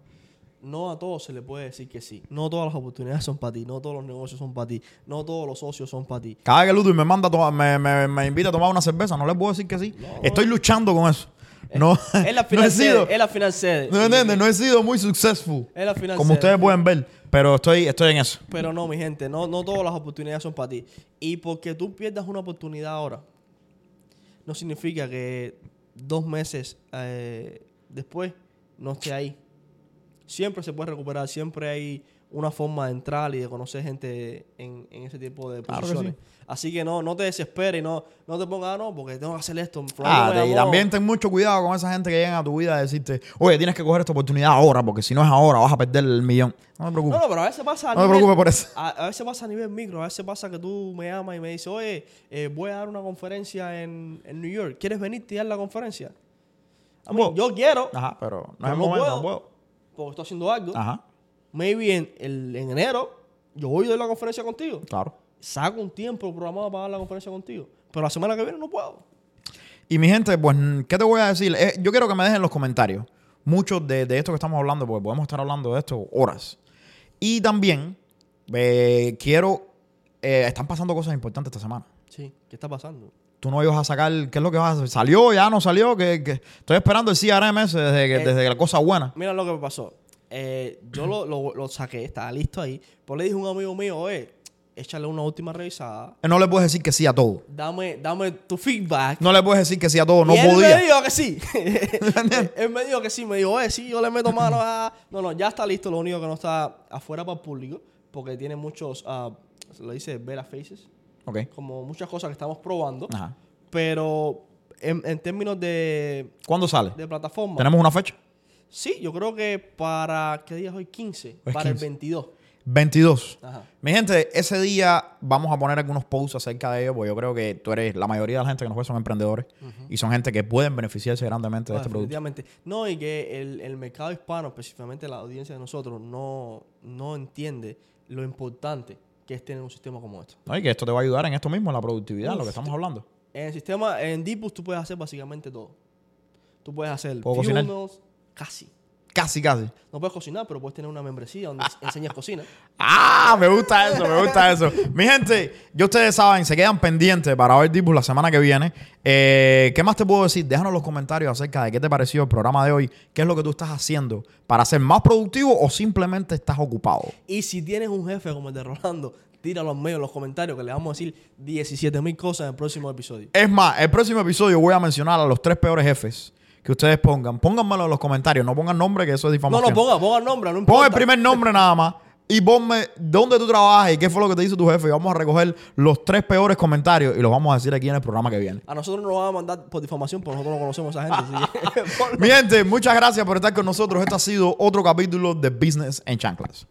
No a todos se le puede decir que sí. No todas las oportunidades son para ti. No todos los negocios son para ti. No todos los socios son para ti. Cada vez que Ludwig me manda a tomar- me, me- me invita a tomar una cerveza, no le puedo decir que sí. Estoy luchando con eso. No, Es la no final he sido. Es la final sede. no entiendes, no he sido muy successful. Es la final Como ustedes pueden ver, pero estoy, estoy en eso. Pero no, mi gente. No, no todas las oportunidades son para ti. Y porque tú pierdas una oportunidad ahora, no significa que dos meses eh, después no esté ahí. Siempre se puede recuperar, siempre hay una forma de entrar y de conocer gente en, en ese tipo de Claro que posiciones. sí. Así que no, no te desesperes y no, no te pongas, ah, no, porque tengo que hacer esto. Ah, y llamó". también ten mucho cuidado con esa gente que llegan a tu vida a decirte, oye, tienes que coger esta oportunidad ahora, porque si no es ahora vas a perder el millón. No te preocupes. No, no, pero a veces pasa a No te nivel- preocupes por eso. A, a veces pasa a nivel micro, a veces pasa que tú me llamas y me dices, oye, eh, voy a dar una conferencia en, en New York, ¿quieres venir a dar la conferencia? A mí, Bueno. yo quiero, Ajá, pero no Pero es el no momento, puedo. no puedo. Porque estoy haciendo algo. Ajá, Maybe en, el- en enero yo voy a dar la conferencia contigo. claro. Saco un tiempo programado para dar la conferencia contigo. Pero la semana que viene no puedo. Y mi gente, pues, ¿qué te voy a decir? Eh, yo quiero que me dejen en los comentarios muchos de, de esto que estamos hablando, porque podemos estar hablando de esto horas. Y también eh, quiero... eh, están pasando cosas importantes esta semana. Sí, ¿qué está pasando? Tú no ibas a sacar... ¿Qué es lo que vas a hacer? ¿Salió? ¿Ya no salió? que Estoy esperando el CRM ese desde, que, Eh. desde la cosa buena. Mira lo que me pasó. Eh, yo lo, lo- lo saqué, estaba listo ahí. Pues le dije a un amigo mío, oye, échale una última revisada. No le puedes decir que sí a todo. Dame, dame tu feedback. No le puedes decir que sí a todo. No y él podía. me dijo que sí. él me dijo que sí. Me dijo, oye, sí, yo le meto mano a... No, no, ya está listo. Lo único que no está afuera para el público. Porque tiene muchos, ah, se lo dice beta faces. Como muchas cosas que estamos probando. Ajá. Pero en, en términos de, ¿Cuándo sale? de plataforma... ¿Tenemos una fecha? Sí, yo creo que para... ¿Qué día es hoy? 15. Hoy es para 15. el 22. 22. Ajá. Mi gente, ese día vamos a poner algunos posts acerca de ello, porque yo creo que tú eres, la mayoría de la gente que nos ve son emprendedores y son gente que pueden beneficiarse grandemente de Ah, este producto. No, y que el, el mercado hispano, específicamente la audiencia de nosotros, no, no entiende lo importante que es tener un sistema como este. ¿No? Y que esto te va a ayudar en esto mismo, en la productividad, lo que Uf, estamos hablando. En el sistema, en Deepus tú puedes hacer básicamente todo. Tú puedes hacer funnels, casi. Casi, casi. No puedes cocinar, pero puedes tener una membresía donde enseñas cocina. ¡Ah! Me gusta eso, me gusta eso. Mi gente, yo ustedes saben, se quedan pendientes para ver Dipus la semana que viene. Eh, ¿Qué más te puedo decir? Déjanos en los comentarios acerca de qué te pareció el programa de hoy. ¿Qué es lo que tú estás haciendo para ser más productivo o simplemente estás ocupado? Y si tienes un jefe como el de Rolando, tíralo en medio en los comentarios que le vamos a decir 17 mil cosas en el próximo episodio. Es más, el próximo episodio voy a mencionar a los tres peores jefes que ustedes pongan, pónganmelo en los comentarios. No pongan nombre, que eso es No, difamación. no, ponga, ponga el nombre, no importa. Pon el primer nombre nada más. Y ponme dónde tú trabajas y qué fue lo que te hizo tu jefe. Y vamos a recoger los tres peores comentarios y los vamos a decir aquí en el programa que viene. A nosotros nos van a mandar por difamación, porque nosotros no conocemos a esa gente. Mi gente, muchas gracias por estar con nosotros. Este ha sido otro capítulo de Business en Chanclas.